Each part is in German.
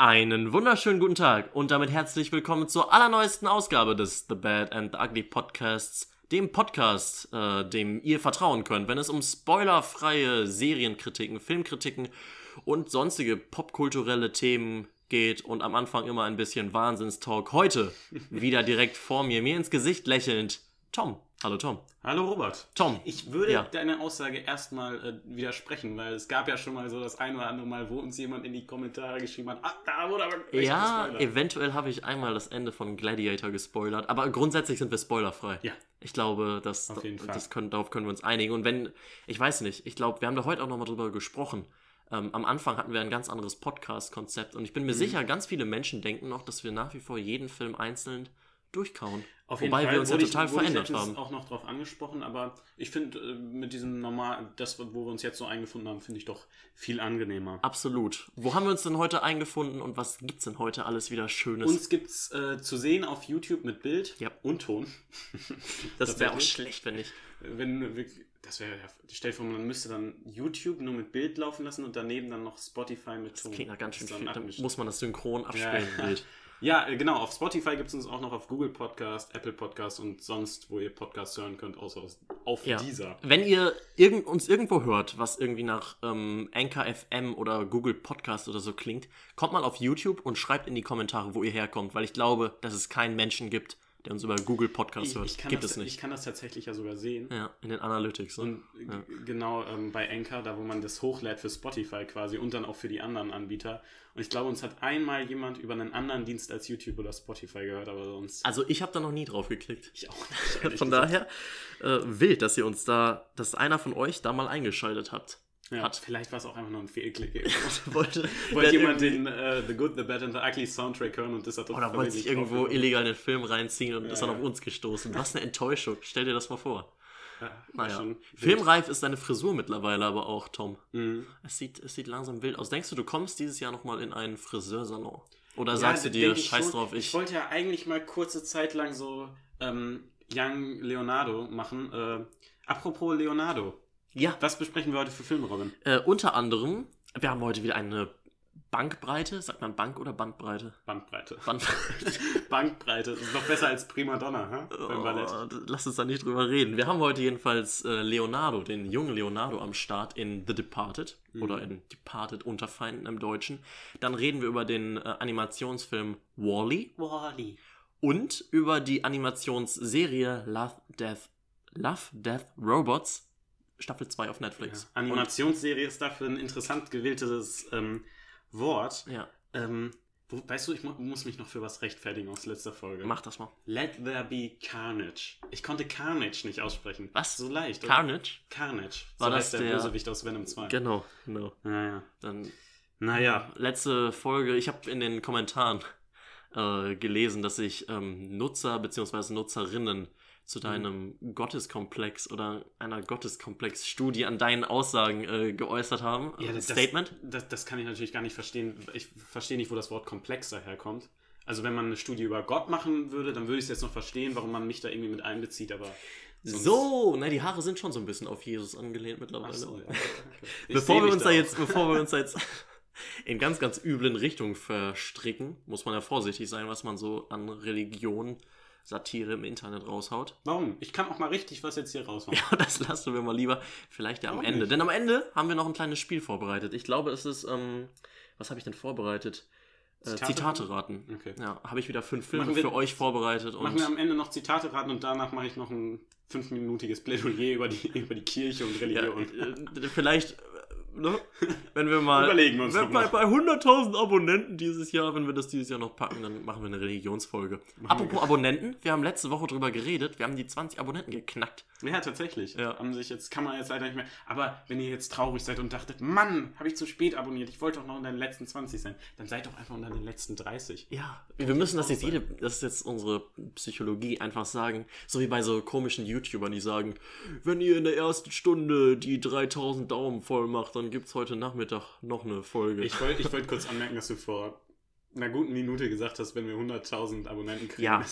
Einen wunderschönen guten Tag und damit herzlich willkommen zur allerneuesten Ausgabe des The Bad and the Ugly Podcasts, dem Podcast, äh, dem ihr vertrauen könnt, wenn es um spoilerfreie Serienkritiken, Filmkritiken und sonstige popkulturelle Themen geht und am Anfang immer ein bisschen Wahnsinnstalk. Heute wieder direkt vor mir, mir ins Gesicht lächelnd, Tom. Hallo Tom. Hallo Robert. Tom. Ich würde Ja. deine Aussage erstmal äh, widersprechen, weil es gab ja schon mal so das ein oder andere Mal, wo uns jemand in die Kommentare geschrieben hat, ah, da wurde aber Ja, gespoilert." eventuell habe ich einmal das Ende von Gladiator gespoilert, aber grundsätzlich sind wir spoilerfrei. Ja. Ich glaube, das, Auf jeden Fall. das können, darauf können wir uns einigen. Und wenn, ich weiß nicht, ich glaube, wir haben da heute auch nochmal drüber gesprochen. Ähm, am Anfang hatten wir ein ganz anderes Podcast-Konzept und ich Mhm. bin mir sicher, ganz viele Menschen denken noch, dass wir nach wie vor jeden Film einzeln durchkauen. Auf jeden Wobei Fall wir uns ja total ich, verändert ich haben. auch noch drauf angesprochen, aber ich finde äh, mit diesem normal, das, wo wir uns jetzt so eingefunden haben, finde ich doch viel angenehmer. Absolut. Wo haben wir uns denn heute eingefunden und was gibt's denn heute alles wieder Schönes? Uns gibt's äh, zu sehen auf YouTube mit Bild Ja. und Ton. das wäre auch schlecht, wenn nicht. Wenn wir, das wäre ja, stell dir vor, man müsste dann YouTube nur mit Bild laufen lassen und daneben dann noch Spotify mit Das Ton. klingt nach ganz schön Das viel. dann muss man das synchron abspielen. Ja. Ja, äh, genau. Auf Spotify gibt es uns auch noch auf Google Podcast, Apple Podcast und sonst, wo ihr Podcasts hören könnt, außer auf Ja. dieser. Wenn ihr irgend, uns irgendwo hört, was irgendwie nach ähm, Anchor FM oder Google Podcast oder so klingt, kommt mal auf YouTube und schreibt in die Kommentare, wo ihr herkommt, weil ich glaube, dass es keinen Menschen gibt, der uns über Google Podcast Ich, hört. ich, kann gibt das, es nicht. ich kann das tatsächlich ja sogar sehen. ja, in den Analytics. Ne? Und g- genau ähm, bei Anchor, da wo man das hochlädt für Spotify quasi und dann auch für die anderen Anbieter. Und ich glaube, uns hat einmal jemand über einen anderen Dienst als YouTube oder Spotify gehört, aber sonst Also ich habe da noch nie drauf geklickt. ich auch nicht. Von gesagt. daher äh, wild, dass ihr uns da, dass einer von euch da mal eingeschaltet habt. Ja, hat. vielleicht war es auch einfach nur ein Fehlklick. Wollte, Wollte jemand den äh, The Good, The Bad and The Ugly Soundtrack hören und das hat Oder wollte sich irgendwo drauf- illegal den Film reinziehen und ist dann ja. auf uns gestoßen. Was eine Enttäuschung. Stell dir das mal vor. Ja, Naja. Filmreif ist deine Frisur mittlerweile aber auch, Tom. Mhm. Es sieht, es sieht langsam wild aus. Denkst du, du kommst dieses Jahr nochmal in einen Friseursalon? Oder Ja, sagst du dir, scheiß drauf, Ich ich. wollte ja eigentlich mal kurze Zeit lang so ähm, Young Leonardo machen. Äh, apropos Leonardo, Ja, was besprechen wir heute für Filme, Robin? äh, unter anderem, wir haben heute wieder eine Bankbreite. Sagt man Bank oder Bandbreite? Bandbreite. Bandbreite. Bankbreite. Das ist noch besser als Primadonna, hä? beim Ballett. Oh, lass uns da nicht drüber reden. Wir haben heute jedenfalls äh, Leonardo, den jungen Leonardo am Start in The Departed Mhm. oder in Departed unter Feinden im Deutschen. Dann reden wir über den äh, Animationsfilm Wall-E Wally. und über die Animationsserie Love, Death, Love, Death, Robots, Staffel 2 auf Ja. Netflix. Animationsserie ist dafür ein interessant gewähltes ähm, Wort. Ja, Ähm, wo, weißt du, ich mu muss mich noch für was rechtfertigen aus letzter Folge. mach das mal. Let there be Carnage. Ich konnte Carnage nicht aussprechen. Was? So leicht, oder? Carnage? Carnage. War so das heißt der, der- Bösewicht aus Venom 2. Genau, genau. Naja. Dann Naja. letzte Folge, ich habe in den Kommentaren äh, gelesen, dass sich ähm, Nutzer bzw. Nutzerinnen zu Mhm. deinem Gotteskomplex oder einer Gotteskomplex-Studie an deinen Aussagen äh, geäußert haben. Ja, Äh, das, Statement? Das, das kann ich natürlich gar nicht verstehen. Ich verstehe nicht, wo das Wort komplex daherkommt. Also wenn man eine Studie über Gott machen würde, dann würde ich es jetzt noch verstehen, warum man mich da irgendwie mit einbezieht, aber So, na, die Haare sind schon so ein bisschen auf Jesus angelehnt mittlerweile. So, ja. Okay. Bevor wir uns da jetzt, bevor wir uns da jetzt in ganz, ganz üblen Richtungen verstricken, muss man ja vorsichtig sein, was man so an Religion, Satire im Internet raushaut. Warum? Ich kann auch mal richtig was jetzt hier raushauen. Ja, das lassen wir mal lieber vielleicht ja am Warum Ende. nicht? Denn am Ende haben wir noch ein kleines Spiel vorbereitet. Ich glaube, es ist, ähm, was habe ich denn vorbereitet? Äh, Zitate Zitate raten. Okay. Ja, habe ich wieder fünf Filme wir- für euch vorbereitet. Und Machen wir am Ende noch Zitate raten und danach mache ich noch ein fünfminütiges Plädoyer über die, über die Kirche und ja, Religion. äh, vielleicht, ne? wenn wir mal Überlegen uns wenn, bei, mal. bei 100.000 Abonnenten dieses Jahr, wenn wir das dieses Jahr noch packen, dann machen wir eine Religionsfolge. Apropos Abonnenten, wir haben letzte Woche drüber geredet, wir haben die 20 Abonnenten geknackt. Ja, tatsächlich. Ja. Haben sich jetzt, kann man jetzt leider nicht mehr. Aber wenn ihr jetzt traurig seid und dachtet, Mann, habe ich zu spät abonniert, ich wollte doch noch unter den letzten 20 sein, dann seid doch einfach unter den letzten 30. Ja, wir müssen das jetzt jede, das ist jetzt unsere Psychologie, einfach sagen, so wie bei so komischen YouTubern, die sagen, wenn ihr in der ersten Stunde die 3000 Daumen voll macht, dann gibt's heute Nachmittag noch eine Folge. Ich wollte ich wollt kurz anmerken, dass du vor einer guten Minute gesagt hast, wenn wir 100.000 Abonnenten kriegen. Ja.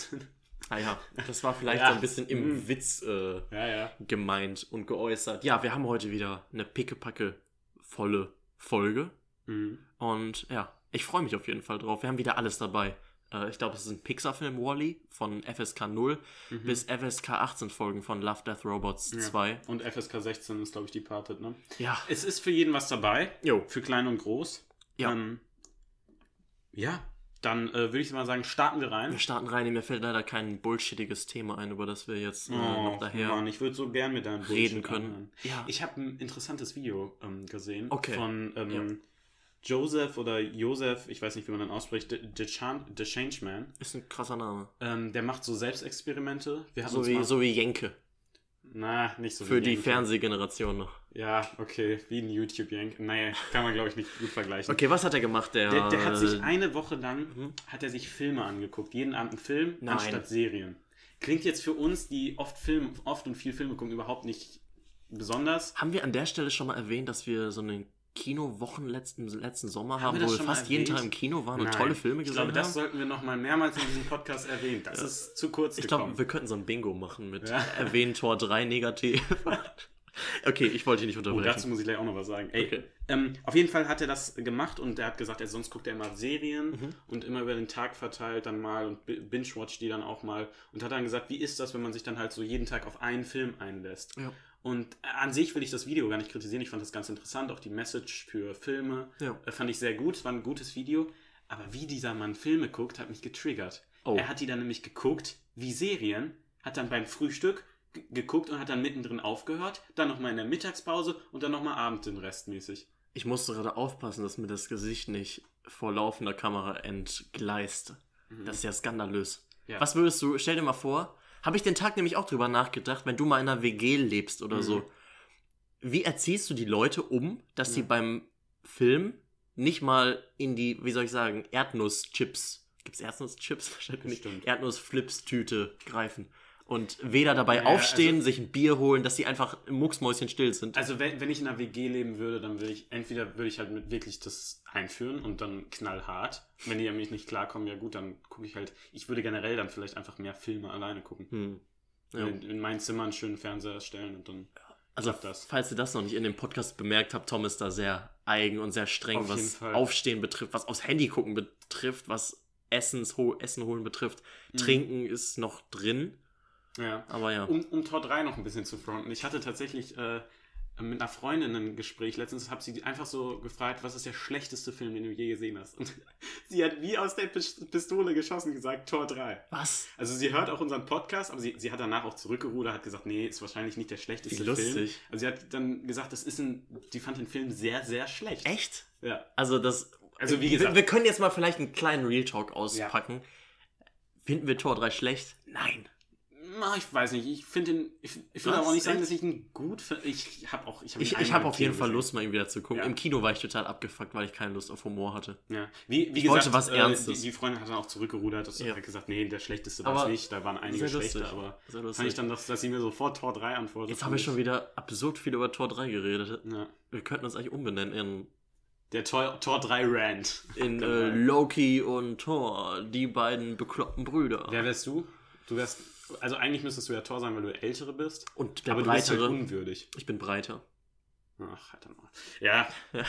naja, das war vielleicht Ja. so ein bisschen im Mhm. Witz äh, ja, ja. gemeint und geäußert. Ja, wir haben heute wieder eine pickepacke volle Folge Mhm. und ja, ich freue mich auf jeden Fall drauf. Wir haben wieder alles dabei. Äh, ich glaube, es ist ein Pixar-Film, Wally, von FSK 0 bis FSK 18 Folgen von Love, Death, Robots 2. Und FSK 16 ist, glaube ich, Departed, ne? Ja. Es ist für jeden was dabei. Jo. Für klein und groß. Ja. Ähm, ja, dann äh, würde ich mal sagen, starten wir rein. Wir starten rein. Mir fällt leider kein bullshittiges Thema ein, über das wir jetzt äh, noch Oh, daher. Mann, ich würde so gern mit deinem reden können. anhören. Ja. Ich habe ein interessantes Video ähm, gesehen Okay. von ähm, Ja. Joseph oder Joseph, ich weiß nicht, wie man dann ausspricht, The, Chan The Changeman. Ist ein krasser Name. Ähm, der macht so Selbstexperimente. So wie, so wie Jenke. na, nicht so Für wie die Jenke. Fernsehgeneration noch. Ja, okay, wie ein YouTube-Yank. Naja, kann man, glaube ich, nicht gut vergleichen. Okay, was hat er gemacht, der. Der, der hat sich eine Woche lang Mhm. hat er sich Filme angeguckt, jeden Abend einen Film Nein. anstatt Serien. Klingt jetzt für uns, die oft Film, oft und viel Filme gucken, überhaupt nicht besonders. Haben wir an der Stelle schon mal erwähnt, dass wir so eine Kinowochen letzten, letzten Sommer Haben haben, wo wir fast jeden? Tag im Kino waren und Nein. tolle Filme Ich gesehen glaube, das haben? sollten wir noch mal mehrmals in diesem Podcast erwähnen. Das ist zu kurz Ich gekommen. glaube, wir könnten so ein Bingo machen mit Ja. erwähnt Tor 3 negativ. okay, ich wollte dich nicht Oh, unterbrechen. dazu muss ich gleich auch noch was sagen. Ey, Okay. ähm, auf jeden Fall hat er das gemacht und er hat gesagt, er sonst guckt er immer Serien Mhm. und immer über den Tag verteilt dann mal und bi- binge-watcht die dann auch mal und hat dann gesagt, wie ist das, wenn man sich dann halt so jeden Tag auf einen Film einlässt. Ja. Und an sich will ich das Video gar nicht kritisieren, ich fand das ganz interessant, auch die Message für Filme Ja. äh, fand ich sehr gut, es war ein gutes Video, aber wie dieser Mann Filme guckt, hat mich getriggert. Oh. Er hat die dann nämlich geguckt, wie Serien, hat dann beim Frühstück geguckt und hat dann mittendrin aufgehört, dann nochmal in der Mittagspause und dann nochmal abends den Rest mäßig. Ich musste gerade aufpassen, dass mir das Gesicht nicht vor laufender Kamera entgleist. Das ist ja skandalös. Mhm. Ja. Was würdest du, stell dir mal vor, habe ich den Tag nämlich auch drüber nachgedacht, wenn du mal in einer WG lebst oder Mhm. so. Wie erziehst du die Leute um, dass sie Ja. beim Film nicht mal in die, wie soll ich sagen, Erdnusschips, gibt's Erdnusschips? Wahrscheinlich nicht. Erdnussflips-Tüte greifen. Und weder dabei Ja, aufstehen, also- sich ein Bier holen, dass sie einfach mucksmäuschen still sind. Also wenn, wenn ich in einer WG leben würde, dann würde ich, entweder würde ich halt mit wirklich das einführen und dann knallhart. Wenn die an mich nicht klarkommen, ja gut, dann gucke ich halt, ich würde generell dann vielleicht einfach mehr Filme alleine gucken. hm. ja. In, in mein Zimmer einen schönen Fernseher stellen und dann Also, das. falls ihr das noch nicht in dem Podcast bemerkt habt, Tom ist da sehr eigen und sehr streng, Auf was. Aufstehen betrifft, was aufs Handy gucken betrifft, was Essens, Essen holen betrifft. Mhm. Trinken ist noch drin, Ja. aber ja. Um, um Tor 3 noch ein bisschen zu fronten. Ich hatte tatsächlich äh, mit einer Freundin ein Gespräch letztens, habe sie einfach so gefragt, was ist der schlechteste Film, den du je gesehen hast? Und sie hat wie aus der Pis- Pistole geschossen gesagt, Tor 3. Was? Also sie hört auch unseren Podcast, aber sie, sie hat danach auch zurückgerudert, hat gesagt, nee, ist wahrscheinlich nicht der schlechteste Wie lustig. Film. Also sie hat dann gesagt, das ist ein, die fand den Film sehr, sehr schlecht. Echt? Ja. Also das. Also wie wir, gesagt- wir können jetzt mal vielleicht einen kleinen Real Talk auspacken. Finden wir Tor 3 schlecht? Nein. Na, ich weiß nicht, ich finde ihn, ich, ich will auch nicht sagen, dass ich ihn gut finde. Ich habe auch, ich habe Ich, ich habe auf jeden Fall Lust, mal ihn wieder zu gucken. Ja. Im Kino war ich total abgefuckt, weil ich keine Lust auf Humor hatte. Ja. Wie, wie Ich wollte gesagt, was äh, Ernstes. die, die Freundin hat dann auch zurückgerudert, das Ja. hat gesagt, nee, der schlechteste war es nicht, da waren einige schlechte, aber fand ich dann, dass, dass sie mir sofort Tor 3 antwortet. Jetzt haben wir schon wieder absurd viel über Tor 3 geredet. Ja. Wir könnten uns eigentlich umbenennen in Der Tor, Tor 3 Rant. in äh. Loki und Thor, die beiden bekloppten Brüder. Wer wärst du? Du wärst, also eigentlich müsstest du ja Tor sein, weil du Ältere bist. und der aber du bist halt breitere. unwürdig. ich bin breiter. Ach, halt mal. Ja. Ja.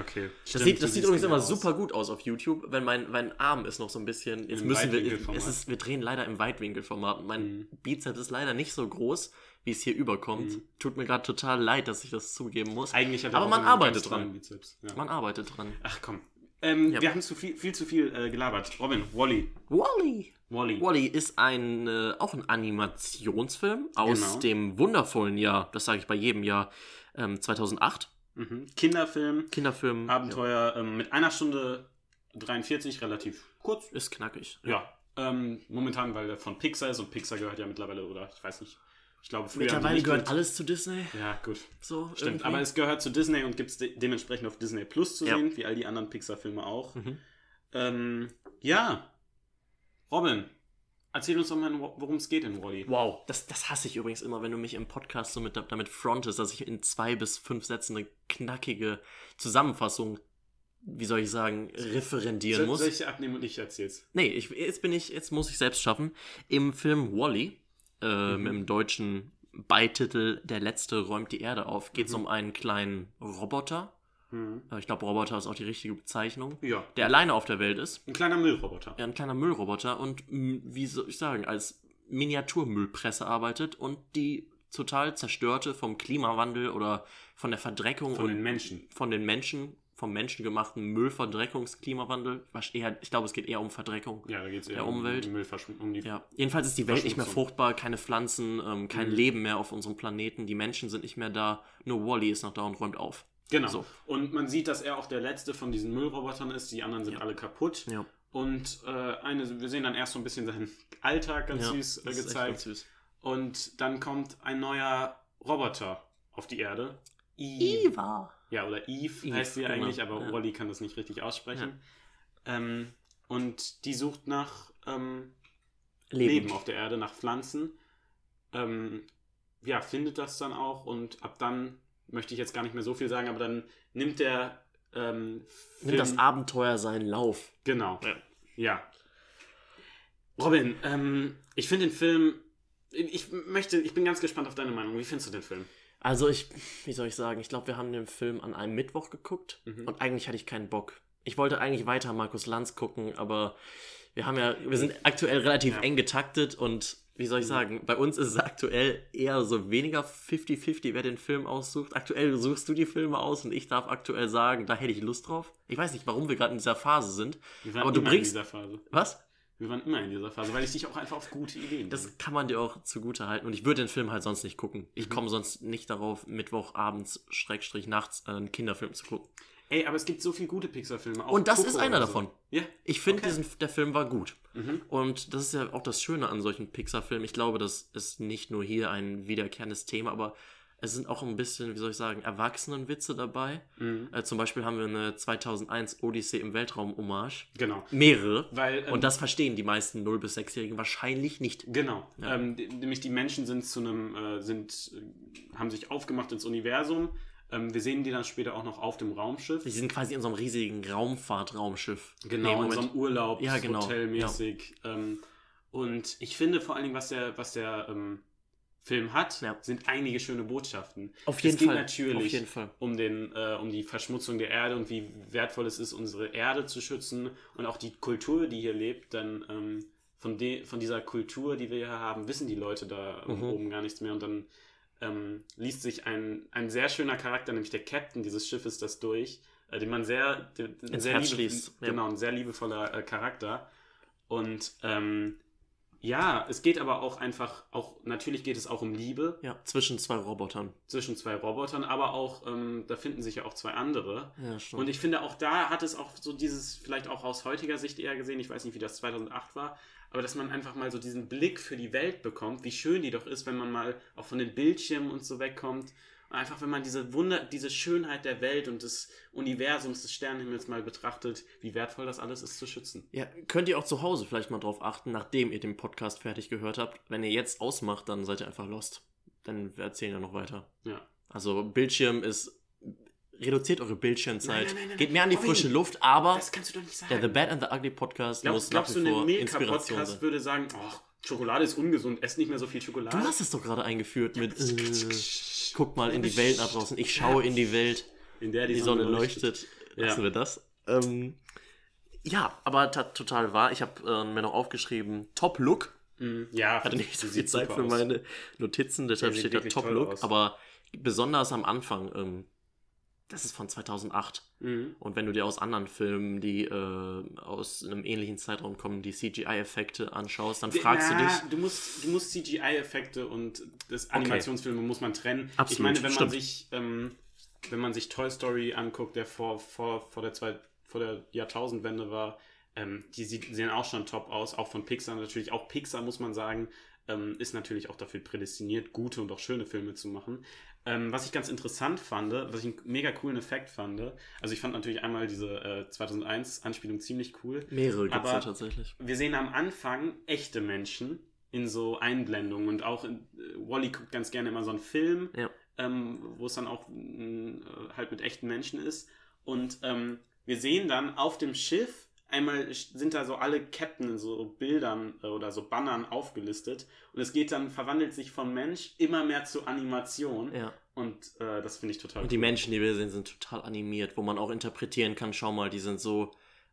Okay. Das Stimmt, sieht, das sieht übrigens genau immer aus. super gut aus auf YouTube, wenn mein, mein Arm ist noch so ein bisschen. Jetzt Im müssen wir. Es ist, wir drehen leider im Weitwinkelformat. Mein Mhm. Bizeps ist leider nicht so groß, wie es hier überkommt. Mhm. Tut mir gerade total leid, dass ich das zugeben muss. Eigentlich hat er Aber auch man arbeitet dran. Ja. Man arbeitet dran. Ach komm. Ähm, Ja. Wir haben zu viel, viel zu viel äh, gelabert. Robin, Wally. Wally! Wally. Wally ist ein, äh, auch ein Animationsfilm aus Genau. dem wundervollen Jahr, das sage ich bei jedem Jahr, ähm, 2008. Mhm. Kinderfilm, Kinderfilm. Abenteuer ähm, mit einer Stunde 43, relativ kurz. Ja, ist knackig. Ja. Ähm, momentan, weil der von Pixar ist und Pixar gehört ja mittlerweile, oder ich weiß nicht. Ich glaube, früher. Mittlerweile gehört alles zu Disney. Ja, gut. So, Stimmt. irgendwie. Aber es gehört zu Disney und gibt es de dementsprechend auf Disney Plus zu Ja. sehen, wie all die anderen Pixar-Filme auch. Mhm. Ähm, ja. Robin, erzähl uns doch mal, worum es geht in Wally. Wow, das, das hasse ich übrigens immer, wenn du mich im Podcast so mit, damit frontest, dass ich in zwei bis fünf Sätzen eine knackige Zusammenfassung, wie soll ich sagen, referendieren Soll, muss. soll ich abnehmen und ich erzähl's? Nee, ich, jetzt bin ich, jetzt muss ich selbst schaffen. Im Film Wally, äh, Mhm. im deutschen Beititel Der Letzte räumt die Erde auf, geht es Mhm. um einen kleinen Roboter, Mhm. Äh, Ich glaube, Roboter ist auch die richtige Bezeichnung. Ja. Der alleine auf der Welt ist. Ein kleiner Müllroboter. Ja, ein kleiner Müllroboter und, wie soll ich sagen, als Miniaturmüllpresse arbeitet und die total zerstörte vom Klimawandel oder von der Verdreckung Von und den Menschen. von den Menschen, vom menschengemachten Müllverdreckungsklimawandel. Was eher, ich glaube, es geht eher um Verdreckung. Ja, da geht es eher Der um Umwelt. Um die Ja, jedenfalls ist die Welt nicht mehr fruchtbar, keine Pflanzen, ähm, kein Mhm. Leben mehr auf unserem Planeten, die Menschen sind nicht mehr da, nur Wally ist noch da und räumt auf. Genau. So. Und man sieht, dass er auch der letzte von diesen Müllrobotern ist. Die anderen sind Ja. alle kaputt. Ja, Und äh, eine, wir sehen dann erst so ein bisschen seinen Alltag ganz süß äh, gezeigt. süß. Und dann kommt ein neuer Roboter auf die Erde. Eve. Ja, oder Eve, Eve, heißt sie genau, eigentlich, aber ja. Wally kann das nicht richtig aussprechen. Ähm, und die sucht nach ähm, Leben. Leben auf der Erde, nach Pflanzen. Ähm, ja, findet das dann auch und ab dann möchte ich jetzt gar nicht mehr so viel sagen, aber dann nimmt der ähm, Nimmt das Abenteuer seinen Lauf. Genau. Ja. Ja. Robin, ähm, ich finde den Film. Ich möchte, ich bin ganz gespannt auf deine Meinung. Wie findest du den Film? Also ich, wie soll ich sagen, ich glaube, wir haben den Film an einem Mittwoch geguckt Mhm. und eigentlich hatte ich keinen Bock. Ich wollte eigentlich weiter Markus Lanz gucken, aber wir haben ja, wir sind aktuell relativ Ja. eng getaktet und wie soll ich Mhm. sagen, bei uns ist es aktuell eher so weniger 50-50, wer den Film aussucht. Aktuell suchst du die Filme aus und ich darf aktuell sagen, da hätte ich Lust drauf. Ich weiß nicht, warum wir gerade in dieser Phase sind. Wir waren Aber du bringst- in dieser Phase. Was? Wir waren immer in dieser Phase, weil ich dich auch einfach auf gute Ideen bringe. Das kann man dir auch zugute halten. Und ich würde den Film halt sonst nicht gucken. Ich Mhm. komme sonst nicht darauf, Mittwochabends, Schrägstrich nachts, äh, einen Kinderfilm zu gucken. Ey, aber es gibt so viele gute Pixar-Filme. auch Und das Coco ist einer so. davon. Ja. Ich finde, Okay. der Film war gut. Mhm. Und das ist ja auch das Schöne an solchen Pixar-Filmen. Ich glaube, das ist nicht nur hier ein wiederkehrendes Thema, aber es sind auch ein bisschen, wie soll ich sagen, Erwachsenenwitze dabei. Mhm. Äh, zum Beispiel haben wir eine 2001 Odyssee im Weltraum-Hommage. Genau. Mehrere. Weil, ähm, Und das verstehen die meisten 0- bis 6-Jährigen wahrscheinlich nicht. Genau. Ja. Ähm, die- nämlich die Menschen sind zu einem, äh, sind, äh, haben sich aufgemacht ins Universum. Ähm, wir sehen die dann später auch noch auf dem Raumschiff. Sie sind quasi in so einem riesigen Raumfahrt-Raumschiff. Genau, Nee, in so einem Urlaub, Ja, genau, hotelmäßig. Ähm, und ich finde vor allen Dingen, was der, was der ähm, Film hat, Ja. sind einige schöne Botschaften. Auf jeden es geht Fall. natürlich Auf jeden Fall. um, den, äh, um die Verschmutzung der Erde und wie wertvoll es ist, unsere Erde zu schützen und auch die Kultur, die hier lebt. Denn ähm, von, de von dieser Kultur, die wir hier haben, wissen die Leute da Mhm. oben gar nichts mehr. Und dann ähm, liest sich ein, ein sehr schöner Charakter, nämlich der Captain dieses Schiffes, das durch, äh, den man sehr, den, sehr liebe- schließt, ja. Genau, ein sehr liebevoller äh, Charakter. Und ähm, ja, es geht aber auch einfach, auch natürlich geht es auch um Liebe Ja, zwischen zwei Robotern. zwischen zwei Robotern, aber auch, ähm, da finden sich ja auch zwei andere. Ja, stimmt. Und ich finde, auch da hat es auch so dieses, vielleicht auch aus heutiger Sicht eher gesehen, ich weiß nicht, wie das 2008 war, aber dass man einfach mal so diesen Blick für die Welt bekommt, wie schön die doch ist, wenn man mal auch von den Bildschirmen und so wegkommt. Einfach, wenn man diese Wunder, diese Schönheit der Welt und des Universums, des Sternenhimmels mal betrachtet, wie wertvoll das alles ist zu schützen. Ja, könnt ihr auch zu Hause vielleicht mal drauf achten, nachdem ihr den Podcast fertig gehört habt. Wenn ihr jetzt ausmacht, dann seid ihr einfach lost. Dann wir erzählen ja noch weiter. Ja. Also Bildschirm ist. Reduziert eure Bildschirmzeit. Nein, nein, nein, Geht mehr an die frische Luft, aber Das kannst du doch nicht sagen. der The Bad and the Ugly Podcast muss glaubst, nach wie du, vor ein Inspiration Milka-Podcast sein. würde sagen, oh, Schokolade ist ungesund, ess nicht mehr so viel Schokolade? Du hast es doch gerade eingeführt mit. Äh, guck mal in die Welt nach draußen. Ich schaue in die Welt. in der Die Sonne leuchtet. Ja. Lassen wir das. Ähm, ja, aber ta- total wahr. Ich habe äh, mir noch aufgeschrieben, Top Look. Mhm. Ja, hatte nicht so viel Zeit für aus. meine Notizen, deshalb steht da Top Look. aus. Aber besonders am Anfang, ähm, das ist von 2008. Mhm. Und wenn du dir aus anderen Filmen, die äh, aus einem ähnlichen Zeitraum kommen, die CGI-Effekte anschaust, dann fragst Na, du dich. Du musst, du musst CGI-Effekte und das Animationsfilme muss man trennen. ich Absolut, meine, wenn man stimmt. sich, ähm, wenn man sich Toy Story anguckt, der vor, vor, vor der zwei, vor der Jahrtausendwende war, ähm, die sieht, sehen auch schon top aus, auch von Pixar natürlich. Auch Pixar muss man sagen, ähm, ist natürlich auch dafür prädestiniert, gute und auch schöne Filme zu machen. Ähm, was ich ganz interessant fand, was ich einen mega coolen Effekt fand, also ich fand natürlich einmal diese äh, 2001-Anspielung ziemlich cool. Mehrere gibt es ja tatsächlich. Wir sehen am Anfang echte Menschen in so Einblendungen und auch in, äh, Wally guckt ganz gerne immer so einen Film, Ja. ähm, wo es dann auch mh, halt mit echten Menschen ist. Und ähm, wir sehen dann auf dem Schiff, einmal sind da so alle Captain in so Bildern äh, oder so Bannern aufgelistet und es geht dann, verwandelt sich von Mensch immer mehr zu Animation. Ja. Und äh, das finde ich total Und die Menschen, die wir sehen, sind total animiert, wo man auch interpretieren kann, schau mal, die sind so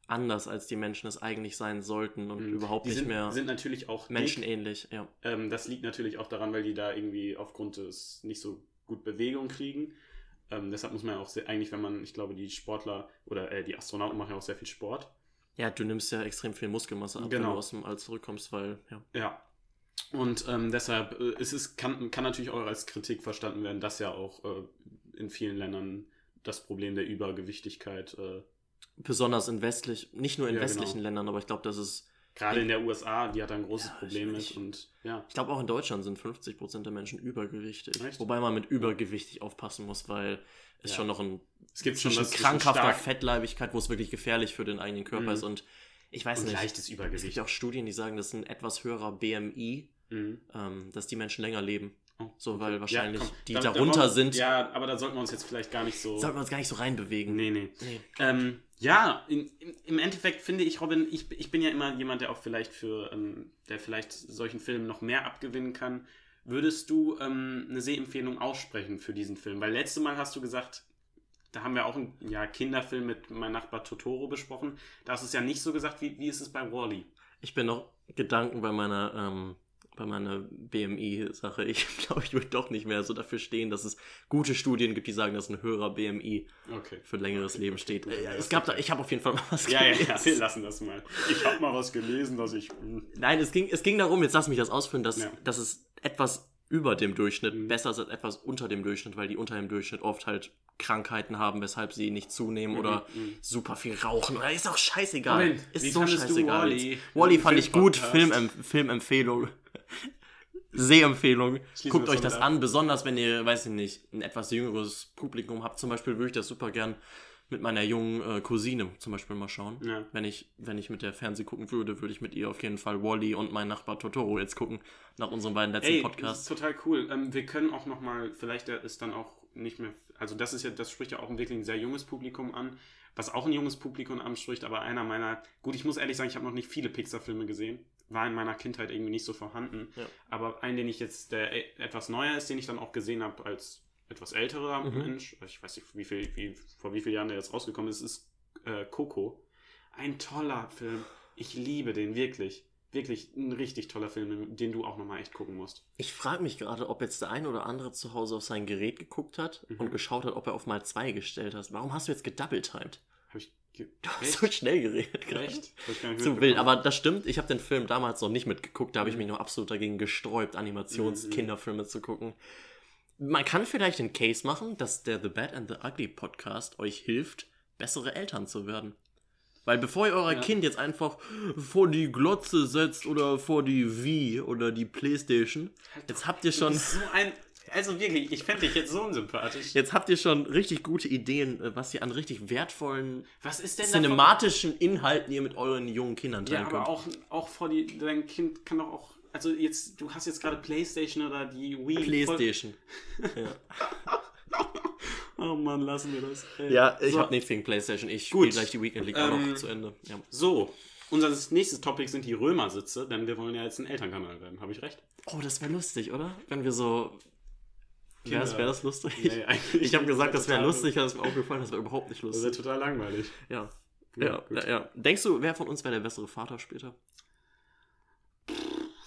anders, als die Menschen es eigentlich sein sollten und Mhm. überhaupt die nicht sind, mehr sind natürlich auch menschenähnlich. Ja. Ähm, das liegt natürlich auch daran, weil die da irgendwie aufgrund des nicht so gut Bewegung kriegen. Ähm, deshalb muss man ja auch sehr, eigentlich, wenn man, ich glaube, die Sportler oder äh, die Astronauten machen ja auch sehr viel Sport. Ja, du nimmst ja extrem viel Muskelmasse ab, wenn Genau. du aus dem All zurückkommst, weil, ja. Ja. Und ähm, deshalb äh, ist es, kann, kann natürlich auch als Kritik verstanden werden, dass ja auch äh, in vielen Ländern das Problem der Übergewichtigkeit, äh, Besonders in westlich, nicht nur in Ja, westlichen genau. Ländern, aber ich glaube, das ist, gerade in der USA, die hat da ein großes Ja, Problem mit. ich- Und ja, ich glaube auch in Deutschland sind 50% der Menschen übergewichtig. Echt? Wobei man mit übergewichtig aufpassen muss, weil es Ja. schon noch ein es gibt schon was krankhafter Fettleibigkeit, wo es wirklich gefährlich für den eigenen Körper Mhm. ist und ich weiß und nicht. leichtes Es gibt Übergewicht. auch Studien, die sagen, dass ein etwas höherer BMI, Mhm. ähm, dass die Menschen länger leben. Oh, So, weil wahrscheinlich komm, die da- da darunter wollen- sind. Ja, aber da sollten wir uns jetzt vielleicht gar nicht so. Sollten wir uns gar nicht so reinbewegen. Nee, nee. Nee. Ähm, ja, in, im, im Endeffekt finde ich, Robin, ich, ich bin ja immer jemand, der auch vielleicht für, ähm, der vielleicht solchen Filmen noch mehr abgewinnen kann. Würdest du ähm, eine Sehempfehlung aussprechen für diesen Film? Weil letztes Mal hast du gesagt, da haben wir auch einen ja, Kinderfilm mit meinem Nachbar Totoro besprochen. Da hast du es ja nicht so gesagt, wie, wie ist es bei Wally? Ich bin noch Gedanken bei meiner, ähm, bei meiner BMI-Sache. Ich glaube, ich würde doch nicht mehr so dafür stehen, dass es gute Studien gibt, die sagen, dass ein höherer BMI Okay. für längeres Leben steht. Gut, Äh, ja, es gab da, ich habe auf jeden Fall mal was Ja, ja, gelesen. ja, wir lassen das mal. Ich habe mal was gelesen, dass ich. Nein, es ging, es ging darum, jetzt lass mich das ausführen, dass, Ja. dass es etwas über dem Durchschnitt Mhm. besser ist als etwas unter dem Durchschnitt, weil die unter dem Durchschnitt oft halt Krankheiten haben, weshalb sie nicht zunehmen oder mhm. super viel rauchen. Oder ist auch scheißegal. Moment, ist wie so scheißegal. Wally Im fand ich gut. Filmpodcast? Filmem Filmempfehlung. Sehempfehlung. Schließen Guckt euch das an, besonders wenn ihr, weiß ich nicht, ein etwas jüngeres Publikum habt. Zum Beispiel würde ich das super gern mit meiner jungen äh, Cousine zum Beispiel mal schauen. Ja. Wenn ich, wenn ich mit der Fernseh gucken würde, würde ich mit ihr auf jeden Fall Wally und mein Nachbar Totoro jetzt gucken, nach unseren beiden letzten Ey, das Podcasts. ist total cool. Ähm, wir können auch noch mal, vielleicht ist dann auch nicht mehr, also das ist ja, das spricht ja auch wirklich ein sehr junges Publikum an, was auch ein junges Publikum anspricht, aber einer meiner, gut, ich muss ehrlich sagen, ich habe noch nicht viele Pixar-Filme gesehen, war in meiner Kindheit irgendwie nicht so vorhanden, Ja. aber einen, den ich jetzt, der e- etwas neuer ist, den ich dann auch gesehen habe als etwas älterer Mhm. Mensch, ich weiß nicht, wie viel, wie, vor wie vielen Jahren der jetzt rausgekommen ist, ist äh, Coco. Ein toller Film. Ich liebe den, wirklich. Wirklich ein richtig toller Film, den du auch nochmal echt gucken musst. Ich frage mich gerade, ob jetzt der ein oder andere zu Hause auf sein Gerät geguckt hat Mhm. und geschaut hat, ob er auf mal zwei gestellt hat. Warum hast du jetzt gedoubletimed? Habe ich. Du hast so schnell geredet. Echt? Zu wild, aber das stimmt. Ich habe den Film damals noch nicht mitgeguckt. Da habe ich Mhm. mich noch absolut dagegen gesträubt, Mhm. Animations-Kinderfilme zu gucken. Man kann vielleicht den Case machen, dass der The Bad and the Ugly Podcast euch hilft, bessere Eltern zu werden. Weil bevor ihr euer Ja. Kind jetzt einfach vor die Glotze setzt oder vor die Wii oder die Playstation, jetzt habt ihr schon, so ein. Also wirklich, ich fände dich jetzt so unsympathisch. jetzt habt ihr schon richtig gute Ideen, äh, was ihr an richtig wertvollen Was ist denn davon- cinematischen Inhalten ihr mit euren jungen Kindern Ja, teilen aber könnt. auch, auch vor die. Dein Kind kann doch auch. Also jetzt, du hast jetzt gerade Playstation oder die Wii. Playstation. ja. Oh Mann, lassen wir das. Ey. Ja, ich so, habe nichts gegen PlayStation. Ich spiele gleich die Weekend League auch Ähm, noch zu Ende. Ja. So, unser nächstes Topic sind die Römersitze, denn wir wollen ja jetzt ein Elternkanal werden. Habe ich recht? Oh, das wäre lustig, oder? Wenn wir so. Wäre das, Kinder- wär das lustig? Nee, ich habe gesagt, das wäre lustig, aber es ist mir aufgefallen, das wäre überhaupt nicht Das wäre lustig. total langweilig. Ja. Ja, Ja, ja, ja. Denkst du, wer von uns wäre der bessere Vater später?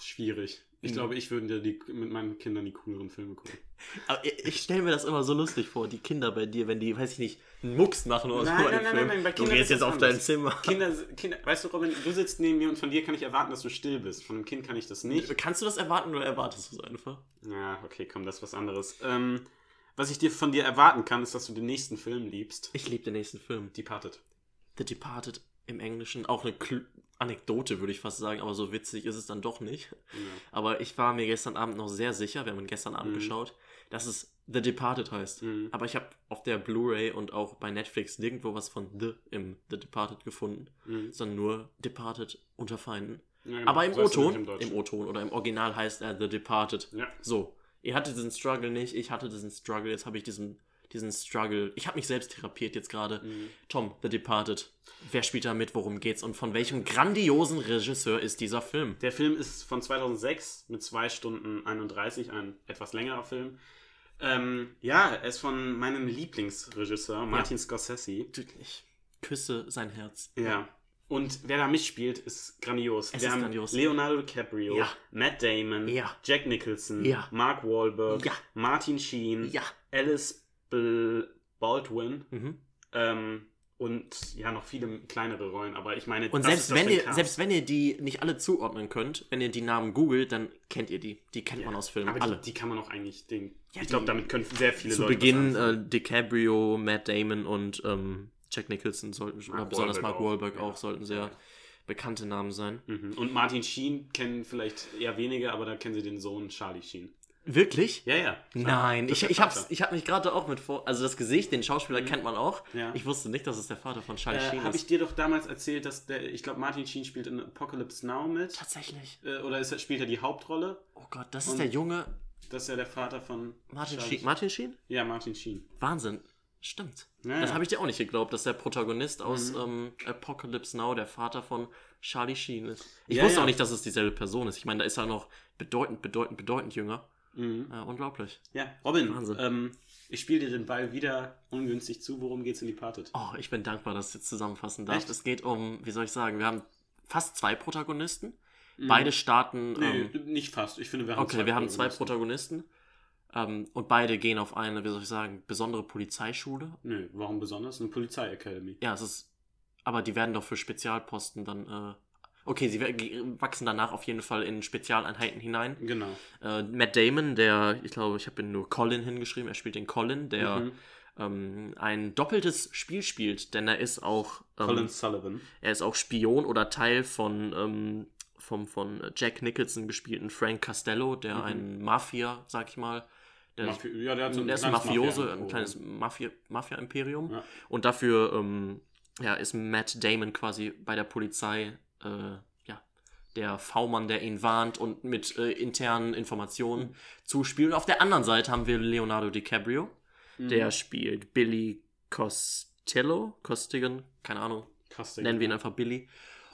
Schwierig. Ich Mhm. glaube, ich würde dir die, mit meinen Kindern die cooleren Filme gucken. Aber ich, stelle mir das immer so lustig vor, die Kinder bei dir, wenn die, weiß ich nicht, einen Mucks machen oder Nein, so nein, einen nein, Film. nein, nein, bei du Kindern gehst ist jetzt auf dein. Zimmer. Kinder, Kinder, weißt du, Robin, du sitzt neben mir und von dir kann ich erwarten, dass du still bist. Von einem Kind kann ich das nicht. Kannst du das erwarten oder erwartest du es einfach? Ja, okay, komm, das ist was anderes. Ähm, was ich dir von dir erwarten kann, ist, dass du den nächsten Film liebst. Ich liebe den nächsten Film. Departed. The Departed im Englischen. Auch eine Anekdote, würde ich fast sagen, aber so witzig ist es dann doch nicht. Ja. Aber ich war mir gestern Abend noch sehr sicher, wir haben gestern Abend Mhm. geschaut, dass es The Departed heißt. Mhm. Aber ich habe auf der Blu-ray und auch bei Netflix nirgendwo was von The im The Departed gefunden, Mhm. sondern nur Departed unter Feinden. Ja, genau. Aber im O-Ton, im O-Ton oder im Original heißt er The Departed. Ja. So, ihr hattet diesen Struggle nicht, ich hatte diesen Struggle, jetzt habe ich diesen, diesen Struggle. Ich habe mich selbst therapiert jetzt gerade. Mhm. Tom, The Departed. Wer spielt da mit, worum geht's und von welchem grandiosen Regisseur ist dieser Film? Der Film ist von 2006 mit 2 Stunden 31, ein etwas längerer Film. Ähm, ja, er ist von meinem Lieblingsregisseur, Martin Scorsese. Ich küsse sein Herz. Ja. Und wer da mitspielt, ist grandios. Es Wir ist haben grandios. Leonardo DiCaprio, Ja. Matt Damon, Ja. Jack Nicholson, Ja. Mark Wahlberg, Ja. Martin Sheen, Ja. Alice Baldwin Mhm. ähm, und ja, noch viele kleinere Rollen. Aber ich meine, Und selbst wenn, ihr, selbst wenn ihr die nicht alle zuordnen könnt, wenn ihr die Namen googelt, dann kennt ihr die. Die kennt man aus Filmen. aber alle. Die, die kann man auch eigentlich, den, Ja, ich glaube, damit können sehr viele Zu Leute was Beginn äh, DiCaprio, Matt Damon und ähm, Jack Nicholson sollten, oder Mark besonders Wahlberg Mark auch, Wahlberg ja. auch, sollten sehr bekannte Namen sein. Mhm. Und Martin Sheen kennen vielleicht eher wenige, aber da kennen sie den Sohn Charlie Sheen. Wirklich? Ja, ja. Nein, ich, ist ich, hab's, ich hab mich gerade auch mit vor. Also das Gesicht, den Schauspieler kennt man auch. Ja. Ich wusste nicht, dass es der Vater von Charlie Äh, Sheen Habe ist. ich dir doch damals erzählt, dass der, ich glaube, Martin Sheen spielt in Apocalypse Now mit. Tatsächlich. Äh, oder ist, spielt er die Hauptrolle? Oh Gott, das ist Und- der junge Das ist ja der Vater von Martin Sheen. Martin Sheen? Ja, Martin Sheen. Wahnsinn. Stimmt. Ja, das ja. habe ich dir auch nicht geglaubt, dass der Protagonist aus Mhm. ähm, Apocalypse Now der Vater von Charlie Sheen ist. Ich Ja, wusste auch nicht, dass es dieselbe Person ist. Ich meine, da ist er noch bedeutend, bedeutend, bedeutend jünger. Mhm. Äh, unglaublich. Ja, Robin, ähm, ich spiele dir den Ball wieder ungünstig zu. Worum geht's in Departed? Oh, ich bin dankbar, dass ich jetzt zusammenfassen darf. Echt? Es geht um, wie soll ich sagen, wir haben fast zwei Protagonisten. Mhm. Beide starten. Nee, Ähm, nicht fast. Ich finde, wir haben okay, wir haben zwei Protagonisten. Ähm, und beide gehen auf eine, wie soll ich sagen, besondere Polizeischule. Nö, warum besonders? Eine Polizeiacademy. Ja, es ist. Aber die werden doch für Spezialposten dann. Äh, okay, sie wachsen danach auf jeden Fall in Spezialeinheiten hinein. Genau. Äh, Matt Damon, der, ich glaube, ich habe ihn nur Colin hingeschrieben, er spielt den Colin, der Mhm. ähm, ein doppeltes Spiel spielt, denn er ist auch. Ähm, Colin Sullivan. er ist auch Spion oder Teil von. Ähm, vom von Jack Nicholson gespielten Frank Costello, der Mhm. ein Mafia, sag ich mal, der Mafi ja, der hat so ein der ist ein Mafiose, Mafia- ein kleines Mafia- Mafia-Imperium. Ja. Und dafür ähm, ja, ist Matt Damon quasi bei der Polizei äh, ja, der V-Mann, der ihn warnt und mit äh, internen Informationen zuspielt. Und auf der anderen Seite haben wir Leonardo DiCaprio, Mhm. der spielt Billy Costello, Costigan, keine Ahnung, Costigan. nennen wir ihn einfach Billy.